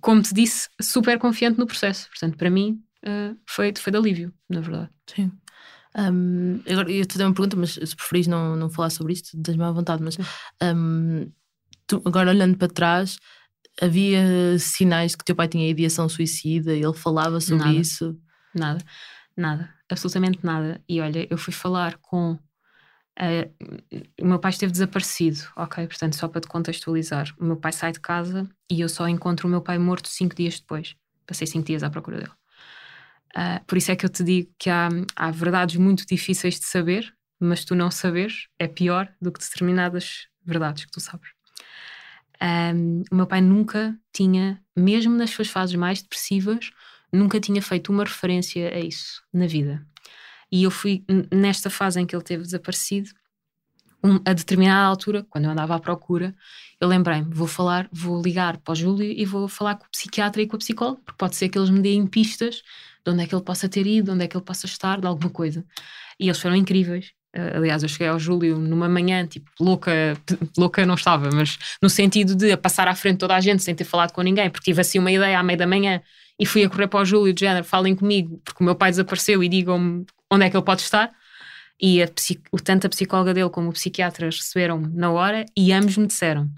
Speaker 3: como te disse, super confiante no processo. Portanto, para mim uh, foi, foi de alívio, na verdade.
Speaker 1: Sim. Um, agora, eu te dei uma pergunta, mas se preferis não, não falar sobre isto, tens-me à vontade. Mas um, tu, agora olhando para trás, havia sinais que teu pai tinha ideação suicida? Ele falava sobre
Speaker 3: Nada.
Speaker 1: isso?
Speaker 3: Nada, nada, absolutamente nada. E olha, eu fui falar com. Uh, o meu pai esteve desaparecido, ok? Portanto, só para te contextualizar, o meu pai sai de casa e eu só encontro o meu pai morto cinco dias depois. Passei cinco dias à procura dele. Uh, por isso é que eu te digo que há, há verdades muito difíceis de saber, mas tu não saberes é pior do que determinadas verdades que tu sabes. Um, o meu pai nunca tinha, mesmo nas suas fases mais depressivas, nunca tinha feito uma referência a isso na vida. E eu fui nesta fase em que ele teve desaparecido, um, a determinada altura, quando eu andava à procura, eu lembrei-me: vou falar, vou ligar para o Júlio e vou falar com o psiquiatra e com a psicóloga, porque pode ser que eles me deem pistas de onde é que ele possa ter ido, de onde é que ele possa estar, de alguma coisa. E eles foram incríveis. Uh, aliás, eu cheguei ao Júlio numa manhã, tipo, louca, louca não estava, mas no sentido de passar à frente toda a gente sem ter falado com ninguém, porque tive assim uma ideia à meia da manhã e fui a correr para o Júlio de género, falem comigo, porque o meu pai desapareceu e digam-me onde é que ele pode estar. E a, tanto a psicóloga dele como o psiquiatra receberam-me na hora e ambos me disseram: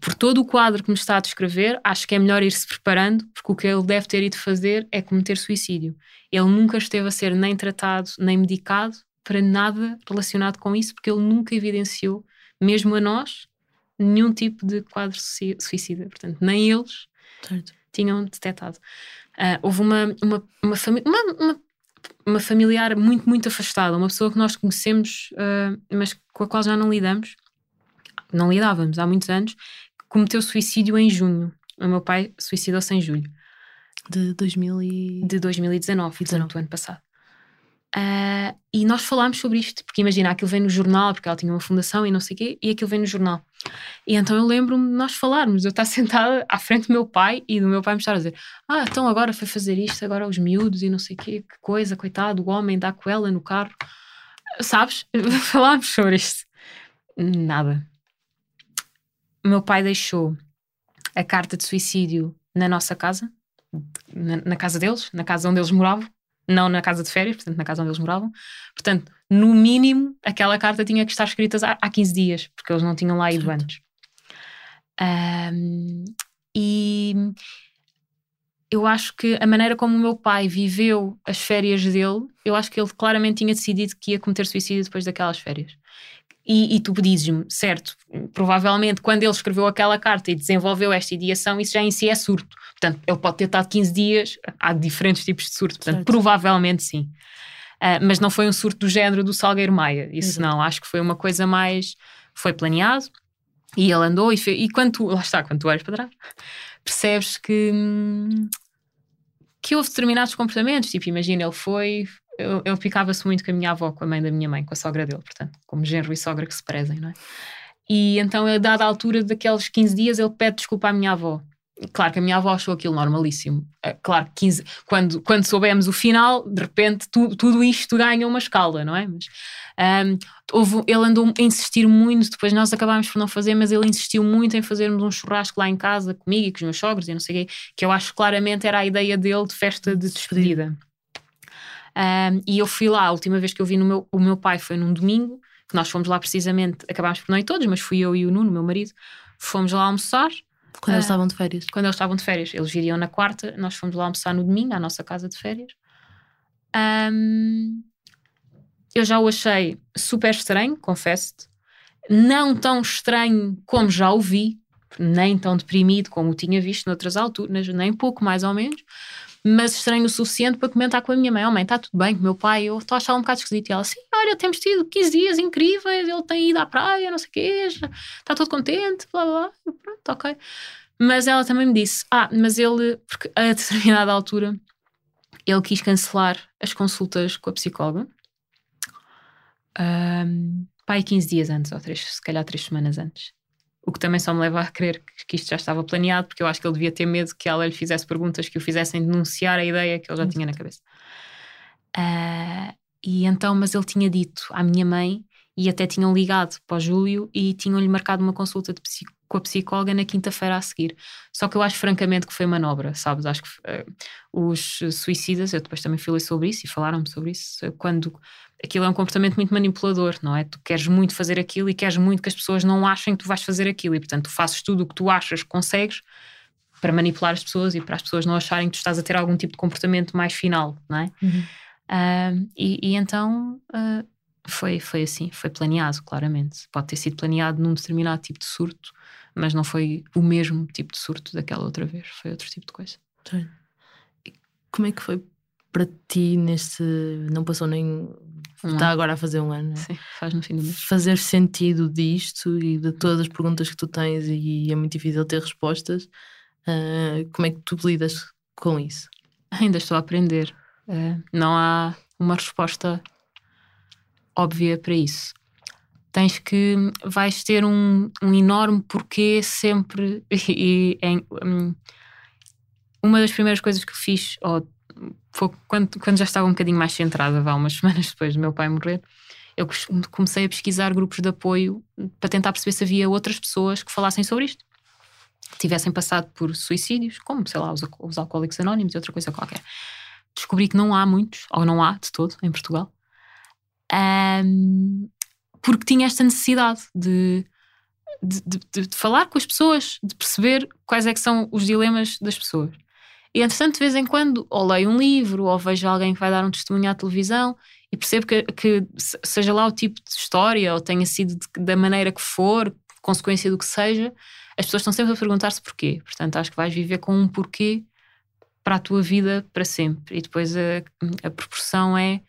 Speaker 3: por todo o quadro que me está a descrever, acho que é melhor ir-se preparando, porque o que ele deve ter ido fazer é cometer suicídio. Ele nunca esteve a ser nem tratado, nem medicado para nada relacionado com isso, porque ele nunca evidenciou, mesmo a nós, nenhum tipo de quadro suicida. Portanto, nem eles certo. tinham detectado. Uh, houve uma, uma, uma, uma, uma, uma, familiar muito, muito afastada, uma pessoa que nós conhecemos, uh, mas com a qual já não lidamos, não lidávamos há muitos anos, que cometeu suicídio em junho. O meu pai suicidou-se em julho.
Speaker 1: De 2000 e...
Speaker 3: De 2019, 19. do ano passado. Uh, e nós falámos sobre isto, porque imagina, aquilo vem no jornal, porque ela tinha uma fundação e não sei o quê, e aquilo vem no jornal. E então eu lembro-me de nós falarmos, eu estar sentada à frente do meu pai e do meu pai me estar a dizer: Ah, então agora foi fazer isto, agora os miúdos e não sei o quê, que coisa, coitado, o homem dá com ela no carro. Sabes? Falámos sobre isto. Nada. O meu pai deixou a carta de suicídio na nossa casa, na, na casa deles, na casa onde eles moravam não na casa de férias, portanto, na casa onde eles moravam. Portanto, no mínimo, aquela carta tinha que estar escrita há, há 15 dias, porque eles não tinham lá ido certo. antes. Um, e eu acho que a maneira como o meu pai viveu as férias dele, eu acho que ele claramente tinha decidido que ia cometer suicídio depois daquelas férias. E, e tu dizes-me, certo, provavelmente quando ele escreveu aquela carta e desenvolveu esta ideação, isso já em si é surto. Portanto, ele pode ter estado 15 dias, há diferentes tipos de surto, portanto, certo. provavelmente sim. Uh, mas não foi um surto do género do Salgueiro Maia, isso Exato. não, acho que foi uma coisa mais. Foi planeado e ele andou e, fez, e quando tu, lá está, quando tu olhas para trás, percebes que. Hum, que houve determinados comportamentos, tipo, imagina, ele foi, ele, ele picava-se muito com a minha avó, com a mãe da minha mãe, com a sogra dele, portanto, como genro e sogra que se prezem, não é? E então, a dada altura daqueles 15 dias, ele pede desculpa à minha avó. Claro que a minha avó achou aquilo normalíssimo. Eh, claro, 15, quando, quando soubemos o final, de repente tu, tudo isto ganha uma escala, não é? Mas um, houve, ele andou a insistir muito, depois nós acabámos por não fazer, mas ele insistiu muito em fazermos um churrasco lá em casa comigo e com os meus sogros e não sei o quê, que eu acho claramente era a ideia dele de festa de despedida. Um, e eu fui lá, a última vez que eu vi no meu, o meu pai foi num domingo, que nós fomos lá precisamente, acabámos por não ir todos, mas fui eu e o Nuno, meu marido, fomos lá almoçar
Speaker 1: quando eles ah, estavam de férias?
Speaker 3: Quando eles estavam de férias. Eles viriam na quarta, nós fomos lá almoçar no domingo, à nossa casa de férias. Um, eu já o achei super estranho, confesso-te. Não tão estranho como já o vi, nem tão deprimido como o tinha visto noutras alturas, nem pouco mais ou menos, mas estranho o suficiente para comentar com a minha mãe: Oh, mãe, está tudo bem com o meu pai? Eu estou a achar um bocado esquisito. E ela: Sim, olha, temos tido 15 dias incríveis, ele tem ido à praia, não sei o quê, está todo contente, blá blá. Eu, Pronto, ok. Mas ela também me disse: Ah, mas ele, porque a determinada altura, ele quis cancelar as consultas com a psicóloga. Um, pai, 15 dias antes, ou três, se calhar 3 semanas antes. O que também só me leva a crer que isto já estava planeado, porque eu acho que ele devia ter medo que ela lhe fizesse perguntas que o fizessem denunciar a ideia que ele já tinha na cabeça. Uh, e então, mas ele tinha dito à minha mãe, e até tinham ligado para o Júlio e tinham-lhe marcado uma consulta com a psicóloga na quinta-feira a seguir. Só que eu acho francamente que foi manobra, sabes? Acho que uh, os suicidas, eu depois também falei sobre isso e falaram-me sobre isso, quando aquilo é um comportamento muito manipulador, não é? Tu queres muito fazer aquilo e queres muito que as pessoas não achem que tu vais fazer aquilo e portanto tu fazes tudo o que tu achas que consegues para manipular as pessoas e para as pessoas não acharem que tu estás a ter algum tipo de comportamento mais final, não é? Uhum. Uh, e, e, então uh, foi, foi assim, foi planeado, claramente. Pode ter sido planeado num determinado tipo de surto, mas não foi o mesmo tipo de surto daquela outra vez, foi outro tipo de coisa.
Speaker 1: Sim. Como é que foi para ti neste. Não passou nem. Um está agora a fazer um ano.
Speaker 3: Sim, faz no fim do mês.
Speaker 1: Fazer sentido disto e de todas as perguntas que tu tens e é muito difícil ter respostas. Uh, como é que tu lidas com isso?
Speaker 3: Ainda estou a aprender. Uh, não há uma resposta óbvia para isso. Tens que. vais ter um, um enorme porquê sempre. E, e um, uma das primeiras coisas que fiz, ou foi quando, quando já estava um bocadinho mais centrada, vá, umas semanas depois do meu pai morrer, eu comecei a pesquisar grupos de apoio para tentar perceber se havia outras pessoas que falassem sobre isto. Que tivessem passado por suicídios, como, sei lá, os, os alcoólicos anónimos e outra coisa qualquer. Descobri que não há muitos, ou não há de todo, em Portugal. Um, porque tinha esta necessidade de de, de, de, falar com as pessoas, de perceber quais é que são os dilemas das pessoas. E entretanto, de vez em quando, ou leio um livro, ou vejo alguém que vai dar um testemunho à televisão e percebo que, que seja lá o tipo de história, ou tenha sido de, da maneira que for, consequência do que seja, as pessoas estão sempre a perguntar-se porquê. Portanto, acho que vais viver com um porquê para a tua vida para sempre. E depois a, a proporção é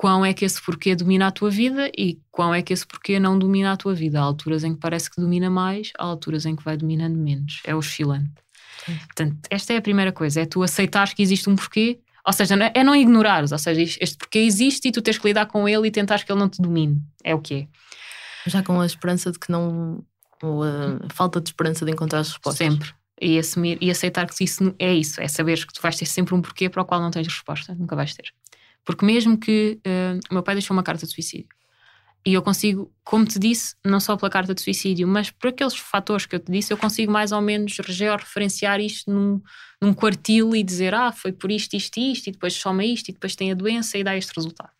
Speaker 3: quão é que esse porquê domina a tua vida e quão é que esse porquê não domina a tua vida. Há alturas em que parece que domina mais, há alturas em que vai dominando menos. É oscilante. Portanto, esta é a primeira coisa, é tu aceitares que existe um porquê, ou seja, é não ignorares, ou seja, este porquê existe e tu tens que lidar com ele e tentares que ele não te domine. É o que é.
Speaker 1: Já com a esperança de que não. ou a falta de esperança de encontrar as respostas.
Speaker 3: Sempre. E assumir e aceitar que isso é isso, é saber que tu vais ter sempre um porquê para o qual não tens resposta, nunca vais ter. Porque mesmo que uh, o meu pai deixou uma carta de suicídio e eu consigo, como te disse, não só pela carta de suicídio, mas por aqueles fatores que eu te disse, eu consigo mais ou menos referenciar isto num, num quartil e dizer, ah, foi por isto, isto e isto, e depois soma isto, e depois tem a doença e dá este resultado.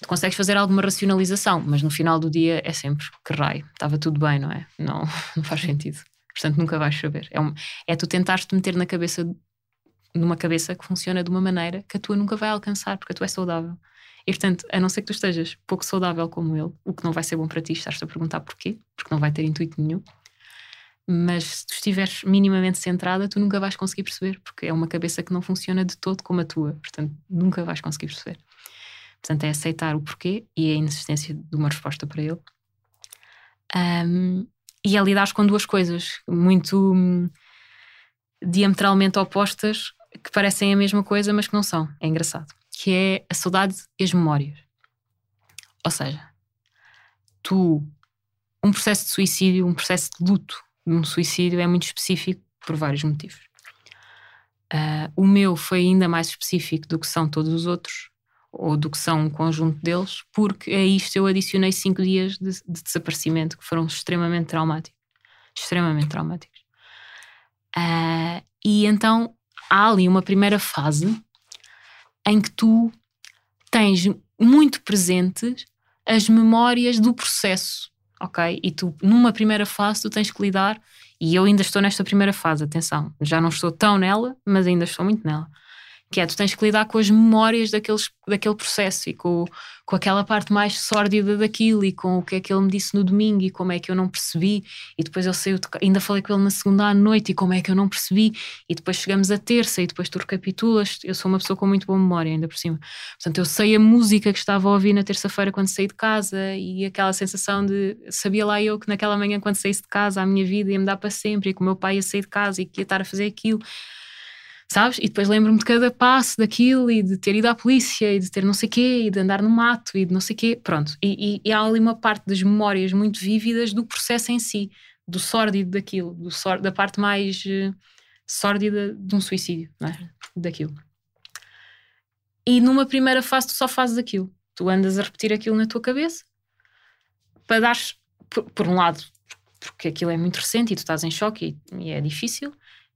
Speaker 3: Tu consegues fazer alguma racionalização, mas no final do dia é sempre que raio, estava tudo bem, não é? Não, não faz sentido. Portanto, nunca vais saber. É, um, é tu tentares-te meter na cabeça, numa cabeça que funciona de uma maneira que a tua nunca vai alcançar, porque a tua é saudável. E portanto, a não ser que tu estejas pouco saudável como ele, o que não vai ser bom para ti, estás-te a perguntar porquê, porque não vai ter intuito nenhum. Mas se tu estiveres minimamente centrada, tu nunca vais conseguir perceber, porque é uma cabeça que não funciona de todo como a tua, portanto, nunca vais conseguir perceber. Portanto, é aceitar o porquê e a inexistência de uma resposta para ele. Um, e é lidar com duas coisas muito hum, diametralmente opostas que parecem a mesma coisa, mas que não são. É engraçado que é a saudade e as memórias. Ou seja, tu, um processo de suicídio, um processo de luto de um suicídio é muito específico por vários motivos. Uh, o meu foi ainda mais específico do que são todos os outros, ou do que são um conjunto deles, porque a isto eu adicionei cinco dias de, de desaparecimento que foram extremamente traumáticos. Extremamente traumáticos. Uh, e então há ali uma primeira fase em que tu tens muito presentes as memórias do processo, ok? E tu, numa primeira fase, tu tens que lidar, e eu ainda estou nesta primeira fase, atenção, já não estou tão nela, mas ainda estou muito nela que é tu tens que lidar com as memórias daqueles, daquele processo e com, com aquela parte mais sórdida daquilo e com o que é que ele me disse no domingo e como é que eu não percebi. E depois eu saí, ainda falei com ele na segunda à noite e como é que eu não percebi. E depois chegamos à terça e depois tu recapitulas, eu sou uma pessoa com muito boa memória ainda por cima, portanto eu sei a música que estava a ouvir na terça-feira quando saí de casa e aquela sensação de, sabia lá eu que naquela manhã quando saísse de casa a minha vida ia mudar para sempre e que o meu pai ia sair de casa e que ia estar a fazer aquilo sabes? E depois lembro-me de cada passo daquilo e de ter ido à polícia e de ter não sei quê e de andar no mato e de não sei quê, pronto. E, e, e há ali uma parte das memórias muito vívidas do processo em si, do sórdido daquilo, do sór da parte mais uh, sórdida de um suicídio, é? Daquilo. E numa primeira fase tu só fazes aquilo. Tu andas a repetir aquilo na tua cabeça para dar, por, por um lado, porque aquilo é muito recente e tu estás em choque e, e é difícil,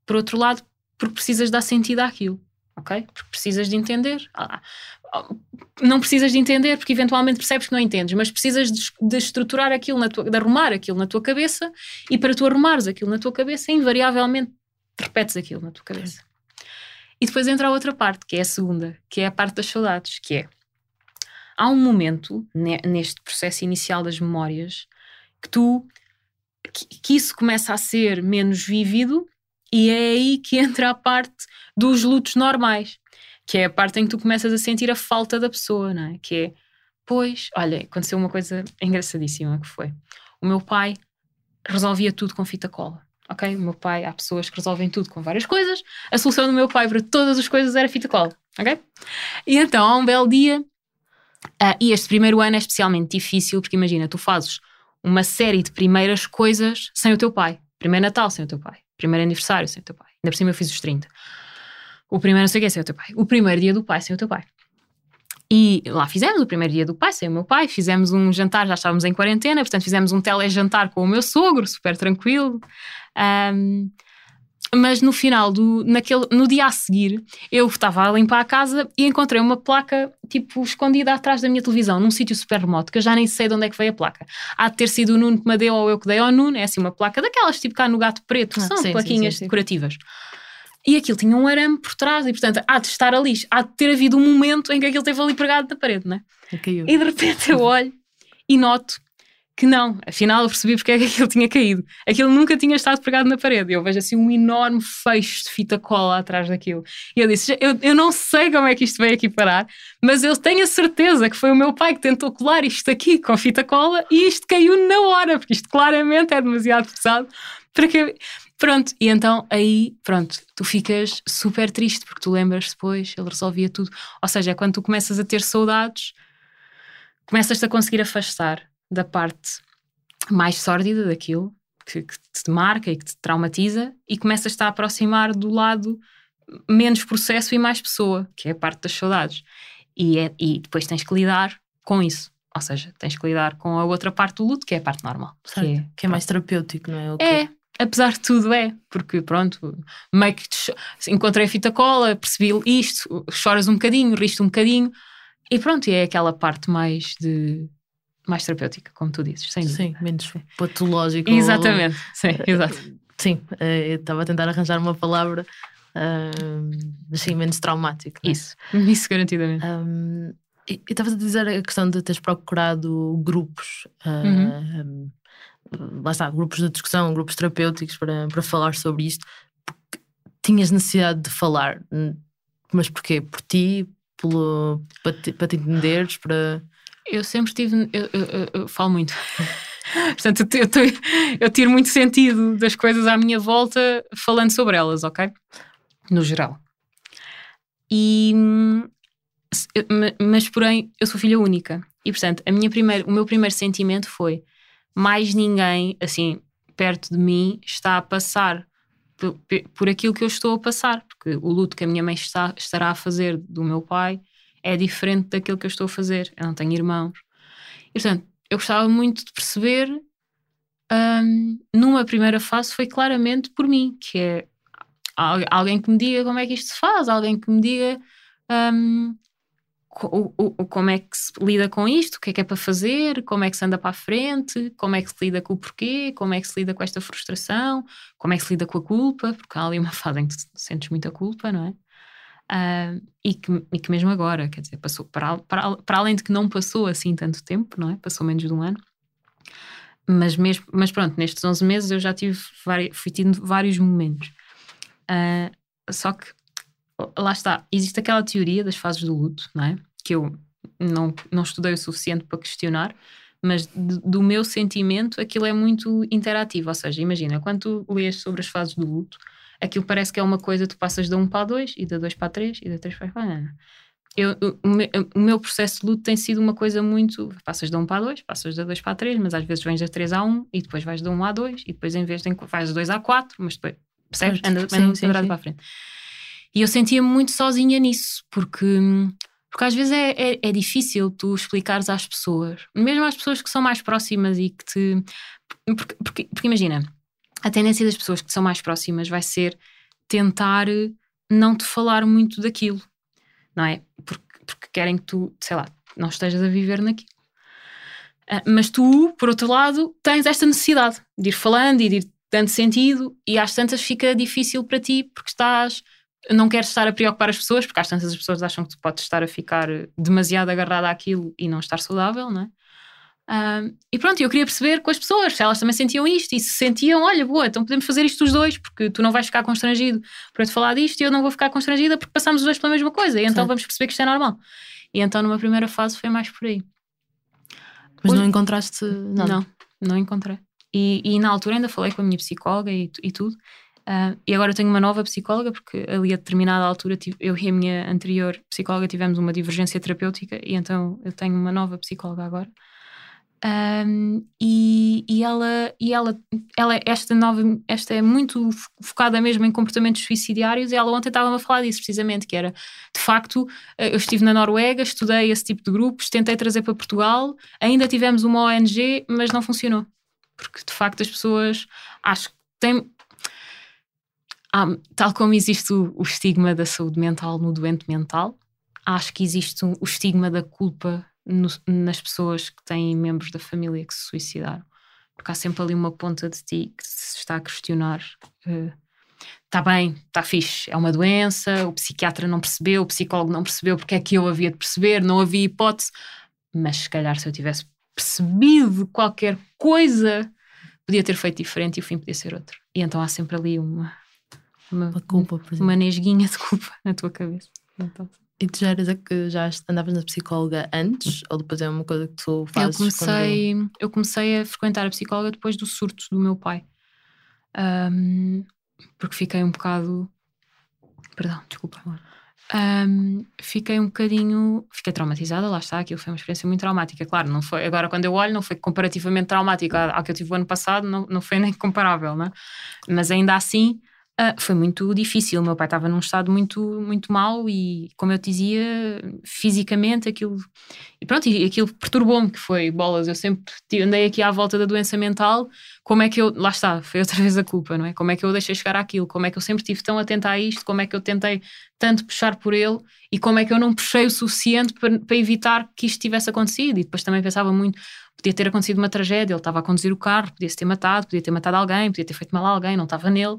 Speaker 3: por outro lado, porque precisas dar sentido àquilo ok? Porque precisas de entender. Ah, não precisas de entender porque eventualmente percebes que não entendes, mas precisas de, de, estruturar aquilo, na tua, de arrumar aquilo na tua cabeça e para tu arrumares aquilo na tua cabeça, invariavelmente repetes aquilo na tua cabeça. E depois entra a outra parte, que é a segunda, que é a parte das saudades, que é há um momento neste processo inicial das memórias que tu que, que isso começa a ser menos vívido e é aí que entra a parte dos lutos normais, que é a parte em que tu começas a sentir a falta da pessoa, não é? Que é, pois, olha, aconteceu uma coisa engraçadíssima que foi. O meu pai resolvia tudo com fita cola. Ok? O meu pai, há pessoas que resolvem tudo com várias coisas. A solução do meu pai para todas as coisas era fita cola. Ok? E então, há um belo dia, uh, e este primeiro ano é especialmente difícil, porque imagina, tu fazes uma série de primeiras coisas sem o teu pai. Primeiro Natal sem o teu pai. Primeiro aniversário sem o teu pai. Ainda por cima eu fiz os 30. O primeiro não sei o que é sem o teu pai. O primeiro dia do pai sem o teu pai. E lá fizemos o primeiro dia do pai sem o meu pai, fizemos um jantar, já estávamos em quarentena, portanto fizemos um telejantar com o meu sogro, super tranquilo. Um, mas no final do naquele no dia a seguir eu estava a limpar a casa e encontrei uma placa tipo escondida atrás da minha televisão num sítio super remoto que eu já nem sei de onde é que veio a placa. Há de ter sido o Nuno que me deu ou eu que dei ao Nuno é assim uma placa daquelas tipo cá no gato preto que ah, são sim, plaquinhas sim, sim, decorativas. E aquilo tinha um arame por trás e portanto há de estar ali há de ter havido um momento em que aquilo esteve ali pregado na parede né? e de repente eu olho e noto que não, afinal eu percebi porque é que aquilo tinha caído. Aquilo nunca tinha estado pregado na parede. Eu vejo assim um enorme fecho de fita cola atrás daquilo. E eu disse: eu, eu não sei como é que isto veio aqui parar, mas eu tenho a certeza que foi o meu pai que tentou colar isto aqui com fita cola e isto caiu na hora, porque isto claramente é demasiado pesado para que. Pronto, e então aí, pronto, tu ficas super triste porque tu lembras depois, ele resolvia tudo. Ou seja, é quando tu começas a ter saudades, começas-te a conseguir afastar da parte mais sórdida daquilo que, que, te marca e que te traumatiza e começas-te a aproximar do lado menos processo e mais pessoa, que é a parte das saudades. E, é, e depois tens que lidar com isso. Ou seja, tens que lidar com a outra parte do luto, que é a parte normal.
Speaker 1: Que é, que é, mais terapêutico, não é?
Speaker 3: O é, apesar de tudo é, porque pronto, meio que encontrei a fita cola, percebi isto, choras um bocadinho, riste um bocadinho, e pronto, e é aquela parte mais de mais terapêutica, como tu dizes, sem
Speaker 1: Sim, menos patológico.
Speaker 3: Exatamente, sim, exato.
Speaker 1: Sim, eh, eu estava a tentar arranjar uma palavra uh, sim, menos traumático.
Speaker 3: Né? Isso, isso garantidamente.
Speaker 1: Um, e estava a dizer a questão de teres procurado grupos, uh, uhum. um, lá está, grupos de discussão, grupos terapêuticos para, para falar sobre isto. Tinhas necessidade de falar, mas porquê? Por ti? Pelo, para, te, para te entenderes? Para
Speaker 3: eu sempre tive. Eu, eu, eu, falo muito. Portanto, eu, eu, eu tiro muito sentido das coisas à minha volta falando sobre elas, ok? No geral. E. Mas, porém, eu sou filha única. E, portanto, a minha primeira, o meu primeiro sentimento foi: mais ninguém, assim, perto de mim, está a passar por, por aquilo que eu estou a passar. Porque o luto que a minha mãe está, estará a fazer do meu pai é diferente daquilo que eu estou a fazer. Eu não tenho irmãos. E, portanto, eu gostava muito de perceber, um, numa primeira fase, foi claramente por mim, que é alguém que me diga como é que isto se faz, alguém que me diga um, o, o, como é que se lida com isto, o que é que é para fazer, como é que se anda para a frente, como é que se lida com o porquê, como é que se lida com esta frustração, como é que se lida com a culpa, porque há ali uma fase em que sentes muita culpa, não é? Uh, e, que, e que mesmo agora, quer dizer, passou para, para, para além de que não passou assim tanto tempo, não é? Passou menos de um ano. Mas, mesmo, mas pronto, nestes 11 meses eu já tive fui tendo vários momentos. Uh, só que lá está, existe aquela teoria das fases do luto, não é? Que eu não, não estudei o suficiente para questionar, mas de, do meu sentimento aquilo é muito interativo. Ou seja, imagina, quando tu lês sobre as fases do luto, aquilo parece que é uma coisa, tu passas da 1 para a 2 e da 2 para a 3 e da 3 para a 4. Eu, o, meu processo de luto tem sido uma coisa muito. Passas da 1 para a 2, passas da 2 para a 3, mas às vezes vens da 3 a 1 e depois vais da 1 a 2 e depois em vez de vais da 2 a 4, mas depois percebes? Anda, sim, anda sim, sim. para a frente. E eu sentia-me muito sozinha nisso, porque Porque às vezes é, é, é, difícil tu explicares às pessoas, mesmo às pessoas que são mais próximas e que te. Porque, porque, porque imagina, a tendência das pessoas que são mais próximas vai ser tentar não te falar muito daquilo, não é? Porque, porque querem que tu, sei lá, não estejas a viver naquilo. Uh, mas tu, por outro lado, tens esta necessidade de ir falando e de ir dando sentido, e às tantas fica difícil para ti porque estás. Não queres estar a preocupar as pessoas, porque às tantas as pessoas acham que tu podes estar a ficar demasiado agarrada àquilo e não estar saudável, não é? E pronto, eu queria perceber com as pessoas se elas também sentiam isto e se sentiam, olha, boa, então podemos fazer isto os dois, porque tu não vais ficar constrangido para te falar disto e eu não vou ficar constrangida porque passamos os dois pela mesma coisa, e então Sim. vamos perceber que isto é normal. E então numa primeira fase foi mais por aí.
Speaker 1: Mas Hoje, não encontraste nada?
Speaker 3: Não, não encontrei. E, e, na altura ainda falei com a minha psicóloga e, e tudo. Uh, e agora eu tenho uma nova psicóloga, porque ali a determinada altura eu e a minha anterior psicóloga tivemos uma divergência terapêutica, e então eu tenho uma nova psicóloga agora. Um, e, e, ela, e ela, ela, esta nova, esta é muito focada mesmo em comportamentos suicidiários. E ela ontem estava-me a falar disso precisamente, que era de facto, eh, eu estive na Noruega, estudei esse tipo de grupos, tentei trazer para Portugal, ainda tivemos uma ONG, mas não funcionou, porque de facto as pessoas acho que têm. Ah, tal como existe o, o estigma da saúde mental no doente mental, acho que existe o estigma da culpa no, nas pessoas que têm membros da família que se suicidaram. Porque há sempre ali uma ponta de ti que se está a questionar. Está uh, bem, está fixe, é uma doença, o psiquiatra não percebeu, o psicólogo não percebeu porque é que eu havia de perceber, não havia hipótese. Mas se calhar se eu tivesse percebido qualquer coisa, podia ter feito diferente e o fim podia ser outro. E então há sempre ali uma, uma, uma culpa, uma nesguinha de culpa na tua cabeça. Então,
Speaker 1: e tu já, eras a que já andavas na psicóloga antes ou depois é uma coisa que tu fazes?
Speaker 3: Eu comecei, quando... eu comecei a frequentar a psicóloga depois do surto do meu pai. Um, porque fiquei um bocado. Perdão, desculpa. Um, fiquei um bocadinho. Fiquei traumatizada, lá está. Aquilo foi uma experiência muito traumática. Claro, não foi. Agora, quando eu olho, não foi comparativamente traumática ao que eu tive o ano passado, não, não foi nem comparável, né? Mas ainda assim Uh, foi muito difícil. O meu pai estava num estado muito, muito mau e, como eu dizia, fisicamente aquilo. E pronto, e aquilo perturbou-me, que foi bolas. Eu sempre andei aqui à volta da doença mental. Como é que eu. Lá está, foi outra vez a culpa, não é? Como é que eu deixei chegar àquilo? Como é que eu sempre estive tão atenta a isto? Como é que eu tentei tanto puxar por ele? E como é que eu não puxei o suficiente para, para evitar que isto tivesse acontecido? E depois também pensava muito podia ter acontecido uma tragédia, ele estava a conduzir o carro, podia-se ter matado, podia ter matado alguém, podia ter feito mal a alguém, não estava nele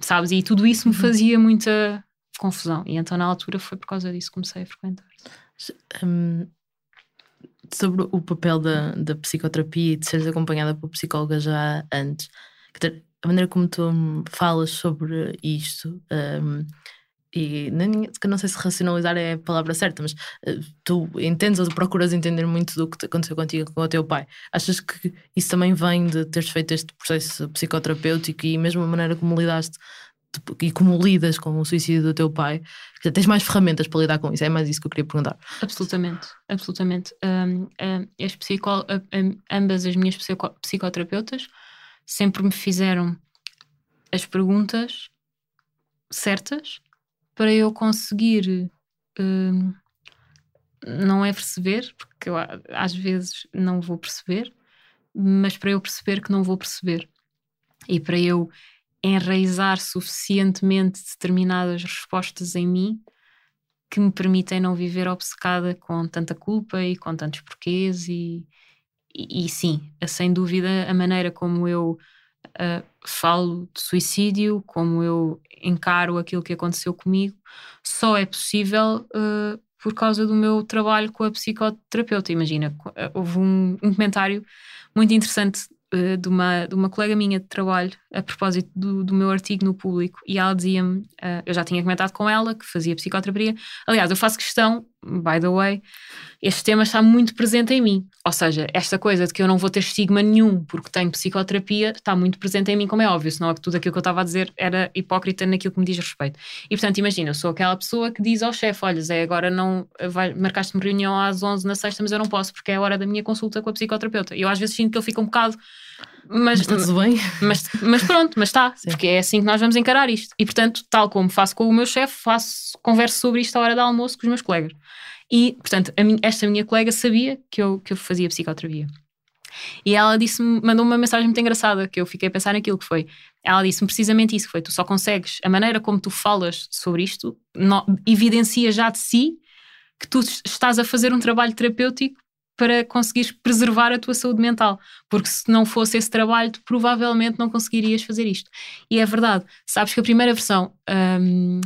Speaker 3: sabes? E tudo isso me uhum. fazia muita confusão. E então na altura foi por causa disso que comecei a frequentar.
Speaker 1: Um, sobre o papel da, da psicoterapia e de seres acompanhada por psicóloga já antes, a maneira como tu falas sobre isto. Um, e nem, não sei se racionalizar é a palavra certa, mas uh, tu entendes ou procuras entender muito do que aconteceu contigo com o teu pai. Achas que isso também vem de teres feito este processo psicoterapêutico e mesmo a maneira como lidaste e como lidas com o suicídio do teu pai? Tens mais ferramentas para lidar com isso? É mais isso que eu queria perguntar.
Speaker 3: Absolutamente, absolutamente. Um, um, as psico, um, ambas as minhas psico, psicoterapeutas sempre me fizeram as perguntas certas para eu conseguir. Uh, não é perceber, porque eu às vezes não vou perceber, mas para eu perceber que não vou perceber. E para eu enraizar suficientemente determinadas respostas em mim que me permitem não viver obcecada com tanta culpa e com tantos porquês e, e, e sim, sem dúvida a maneira como eu uh, falo de suicídio, como eu encaro aquilo que aconteceu comigo, só é possível uh, por causa do meu trabalho com a psicoterapeuta. Imagina, houve um, um comentário muito interessante uh, de, uma, de uma colega minha de trabalho a propósito do, do meu artigo no público e ela dizia-me, uh, eu já tinha comentado com ela que fazia psicoterapia. Aliás, eu faço questão, by the way, este tema está muito presente em mim. Ou seja, esta coisa de que eu não vou ter estigma nenhum porque tenho psicoterapia está muito presente em mim, como é óbvio, senão é tudo aquilo que eu estava a dizer era hipócrita naquilo que me diz respeito. E portanto, imagina, eu sou aquela pessoa que diz ao chefe: Olha, Zé, agora não marcaste-me reunião às 11 na sexta, mas eu não posso porque é a hora da minha consulta com a psicoterapeuta. E eu às vezes sinto que ele fica um bocado.
Speaker 1: Mas, mas está tudo bem.
Speaker 3: Mas, mas pronto, mas está, porque é assim que nós vamos encarar isto. E portanto, tal como faço com o meu chefe, faço, converso sobre isto à hora do almoço com os meus colegas. E, portanto, minha, esta minha colega sabia que eu, que eu fazia psicoterapia. E ela disse mandou -me uma mensagem muito engraçada que eu fiquei a pensar naquilo que foi. Ela disse-me precisamente isso: que foi tu só consegues, a maneira como tu falas sobre isto evidencia já de si que tu estás a fazer um trabalho terapêutico para conseguires preservar a tua saúde mental. Porque se não fosse esse trabalho, tu provavelmente não conseguirias fazer isto. E é verdade. Sabes que a primeira versão. Uh,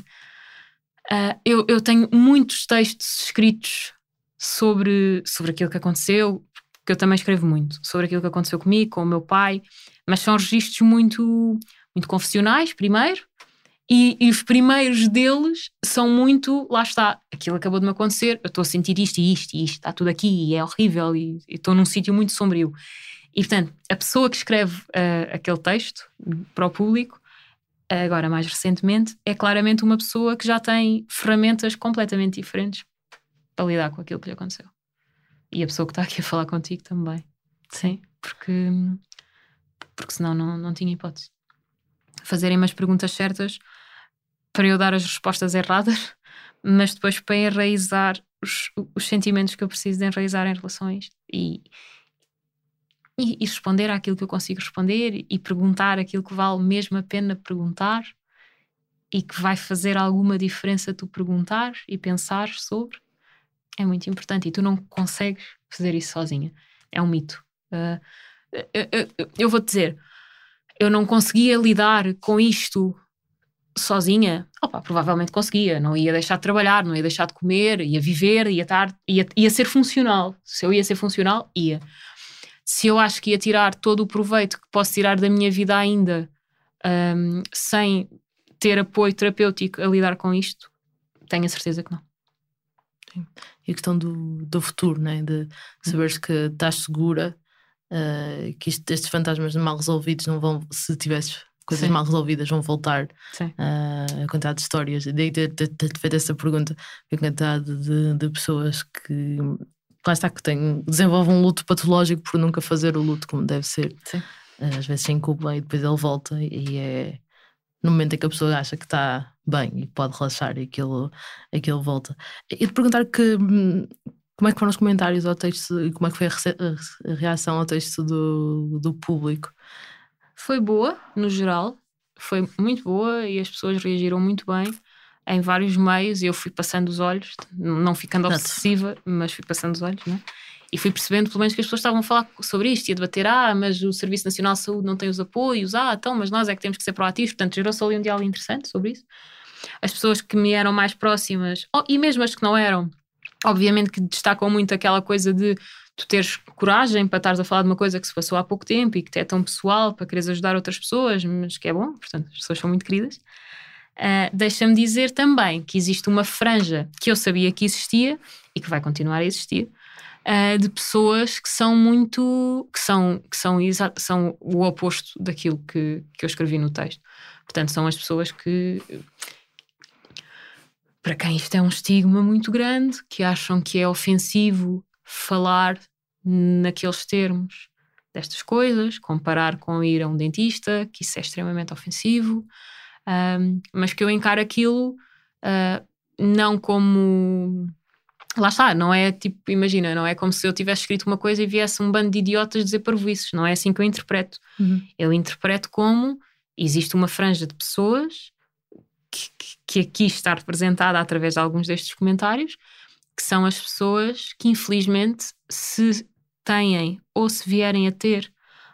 Speaker 3: eu, eu tenho muitos textos escritos sobre, sobre aquilo que aconteceu, porque eu também escrevo muito sobre aquilo que aconteceu comigo, com o meu pai, mas são registros muito, muito confessionais, primeiro, e, e, os primeiros deles são muito, lá está, aquilo acabou de me acontecer, eu estou a sentir isto e isto e isto, está tudo aqui e é horrível e estou num sítio muito sombrio. E portanto, a pessoa que escreve uh, aquele texto para o público, agora mais recentemente, é claramente uma pessoa que já tem ferramentas completamente diferentes para lidar com aquilo que lhe aconteceu. E a pessoa que está aqui a falar contigo também. Sim, porque, porque senão não, não tinha hipótese. Fazerem-me as perguntas certas para eu dar as respostas erradas, mas depois para enraizar os, os sentimentos que eu preciso de enraizar em relação a isto. E, e, e, responder àquilo que eu consigo responder e perguntar aquilo que vale mesmo a pena perguntar e que vai fazer alguma diferença tu perguntar e pensar sobre é muito importante e tu não consegues fazer isso sozinha. É um mito. Uh, eu, eu, eu vou-te dizer, eu não conseguia lidar com isto sozinha, opa, provavelmente conseguia, não ia deixar de trabalhar, não ia deixar de comer, ia viver, ia estar, ia, ia ser funcional. Se eu ia ser funcional, ia. Se eu acho que ia tirar todo o proveito que posso tirar da minha vida ainda, um, sem ter apoio terapêutico a lidar com isto, tenho a certeza que não.
Speaker 1: Sim. E a questão do, do futuro, né? de saberes que estás segura, uh, que isto, estes fantasmas mal resolvidos não vão, se tivesses coisas Sim. mal resolvidas, vão voltar uh, a quantidade de histórias. E daí ter-te feito essa pergunta, a quantidade de, de pessoas que lá está que tem, desenvolvem um luto patológico por nunca fazer o luto como deve ser. Sim. Uh, às vezes se incuba e depois ele volta e é no momento em que a pessoa acha que está bem e pode relaxar e aquilo, aquilo volta. E te perguntar que como é que foram os comentários ao texto e como é que foi a, reação ao texto do, do público?
Speaker 3: Foi boa, no geral, foi muito boa e as pessoas reagiram muito bem em vários meios e eu fui passando os olhos, não ficando obsessiva, mas fui passando os olhos, não é? E fui percebendo, pelo menos, que as pessoas estavam a falar sobre isto e a debater: ah, mas o Serviço Nacional de Saúde não tem os apoios, ah, então, mas nós é que temos que ser proativos. Portanto, gerou-se ali um diálogo interessante sobre isso. As pessoas que me eram mais próximas, oh, e mesmo as que não eram, obviamente que destacam muito aquela coisa de tu teres coragem para estares a falar de uma coisa que se passou há pouco tempo e que é tão pessoal para quereres ajudar outras pessoas, mas que é bom, portanto, as pessoas são muito queridas. Uh, Deixa-me dizer também que existe uma franja que eu sabia que existia e que vai continuar a existir, uh, de pessoas que são muito. que são, que são, são o oposto daquilo que, que eu escrevi no texto. Portanto, são as pessoas que. para quem isto é um estigma muito grande, que acham que é ofensivo falar naqueles termos destas coisas, comparar com ir a um dentista, que isso é extremamente ofensivo, um, mas que eu encaro aquilo uh, não como lá está, não é tipo, imagina, não é como se eu tivesse escrito uma coisa e viesse um bando de idiotas dizer parvoices, não é assim que eu interpreto. Uhum. Eu interpreto como existe uma franja de pessoas que, que, aqui está representada através de alguns destes comentários, que são as pessoas que infelizmente se têm ou se vierem a ter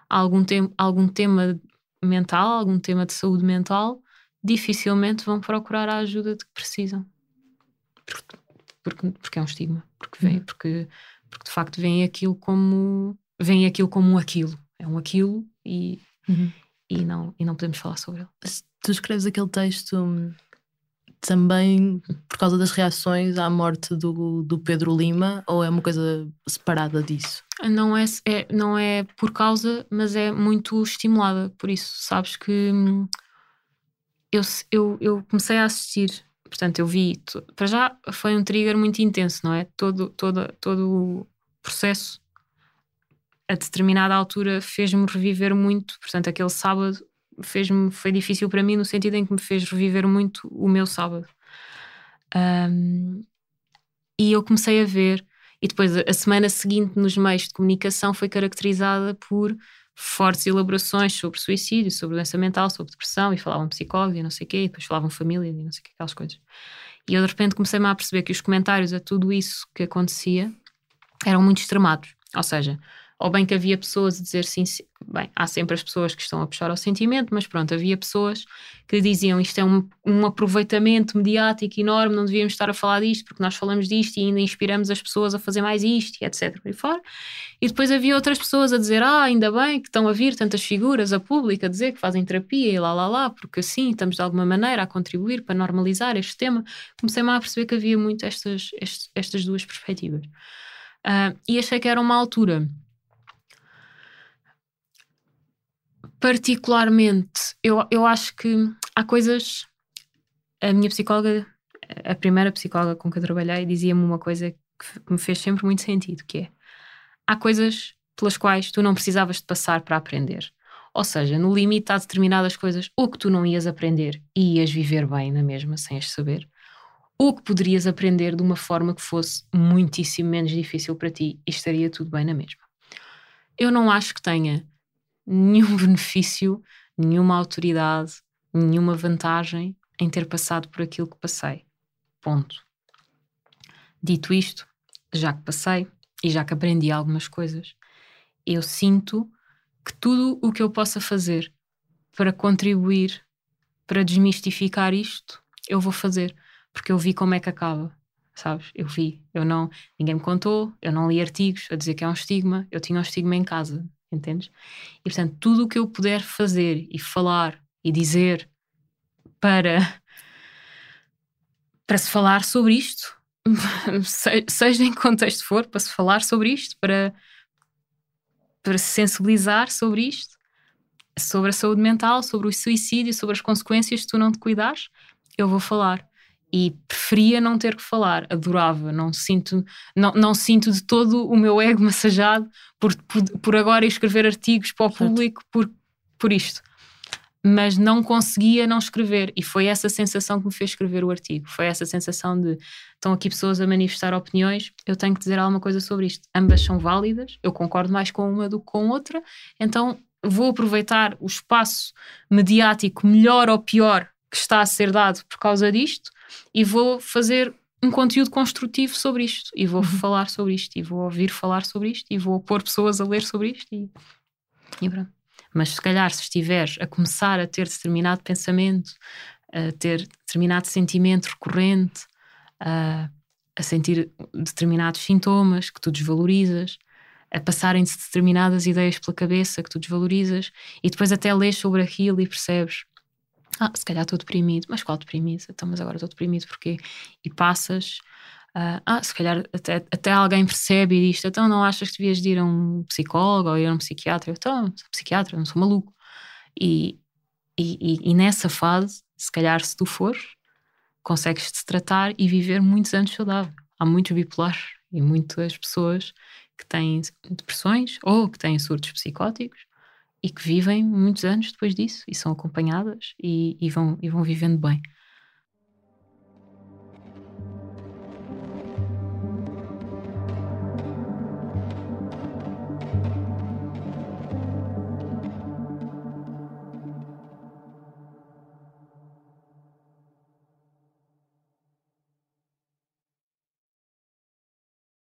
Speaker 3: algum, tem, algum tema mental, algum tema de saúde mental, dificilmente vão procurar a ajuda de que precisam porque, porque é um estigma, porque vem, uhum. porque, porque de facto vem aquilo como vem aquilo como um aquilo, é um aquilo e, uhum. e, não, e não podemos falar sobre ele.
Speaker 1: Tu escreves aquele texto hum, também por causa das reações à morte do, do Pedro Lima ou é uma coisa separada disso?
Speaker 3: Não é, é, não é por causa, mas é muito estimulada por isso. Sabes que hum, eu, eu, eu comecei a assistir Portanto, eu vi. Para já foi um trigger muito intenso, não é? Todo, todo, todo o processo, a determinada altura, fez-me reviver muito. Portanto, aquele sábado fez-me foi difícil para mim no sentido em que me fez reviver muito o meu sábado. Um, E eu comecei a ver, e depois a semana seguinte nos meios de comunicação foi caracterizada por fortes elaborações sobre suicídio, sobre doença mental, sobre depressão, e falavam psicólogos e não sei o quê, e depois falavam família e não sei o quê, aquelas coisas. E eu de repente comecei-me a perceber que os comentários a tudo isso que acontecia eram muito extremados. Ou seja, ou bem que havia pessoas a dizer sim, bem, há sempre as pessoas que estão a puxar ao sentimento, mas pronto, havia pessoas que diziam isto é um, um aproveitamento mediático enorme, não devíamos estar a falar disto porque nós falamos disto e ainda inspiramos as pessoas a fazer mais isto e etc. E, fora. e depois havia outras pessoas a dizer ah, ainda bem que estão a vir tantas figuras a público a dizer que fazem terapia e lá lá lá, porque assim estamos de alguma maneira a contribuir para normalizar este tema. Comecei-me a perceber que havia muito estas, estas, estas duas perspectivas. Uh, e achei que era uma altura particularmente, eu, eu acho que há coisas. A minha psicóloga, a primeira psicóloga com que eu trabalhei, dizia-me uma coisa que me fez sempre muito sentido, que é há coisas pelas quais tu não precisavas de passar para aprender. Ou seja, no limite há determinadas coisas ou que tu não ias aprender e ias viver bem na mesma, sem as saber, ou que poderias aprender de uma forma que fosse muitíssimo menos difícil para ti e estaria tudo bem na mesma. Eu não acho que tenha nenhum benefício, nenhuma autoridade, nenhuma vantagem em ter passado por aquilo que passei. Ponto. Dito isto, já que passei e já que aprendi algumas coisas, eu sinto que tudo o que eu possa fazer para contribuir, para desmistificar isto, eu vou fazer, porque eu vi como é que acaba, sabes? Eu vi, eu não, ninguém me contou, eu não li artigos a dizer que é um estigma, eu tinha um estigma em casa, entendes? E portanto, tudo o que eu puder fazer e falar e dizer para para se falar sobre isto, seja em que contexto for, para se falar sobre isto, para, para se sensibilizar sobre isto, sobre a saúde mental, sobre o suicídio, sobre as consequências de tu não te cuidares, eu vou falar e preferia não ter que falar, adorava, não sinto, não, não sinto de todo o meu ego massajado por, por, por agora escrever artigos para o público por, por isto. Mas não conseguia não escrever, e foi essa sensação que me fez escrever o artigo. Foi essa sensação de estão aqui pessoas a manifestar opiniões, eu tenho que dizer alguma coisa sobre isto. Ambas são válidas, eu concordo mais com uma do que com outra, então vou aproveitar o espaço mediático, melhor ou pior, que está a ser dado por causa disto, e vou fazer um conteúdo construtivo sobre isto e vou uhum. falar sobre isto e vou ouvir falar sobre isto e vou pôr pessoas a ler sobre isto e, e pronto. Mas se calhar se estiveres a começar a ter determinado pensamento, a ter determinado sentimento recorrente, a, a sentir determinados sintomas que tu desvalorizas, a passarem-se determinadas ideias pela cabeça que tu desvalorizas e depois até lês sobre aquilo e percebes ah, se calhar estou deprimido, mas qual deprimido? Então, mas agora estou deprimido porquê? E passas, uh, ah, se calhar até, até alguém percebe diz: então não achas que devias de ir a um psicólogo ou ir a um psiquiatra? Eu, então, sou psiquiatra, não sou maluco. E, e, e, e nessa fase, se calhar se tu fores, consegues te tratar e viver muitos anos saudável. Há muitos bipolares e muitas pessoas que têm depressões ou que têm surtos psicóticos e que vivem muitos anos depois disso e são acompanhadas e, e, vão, e vão vivendo bem.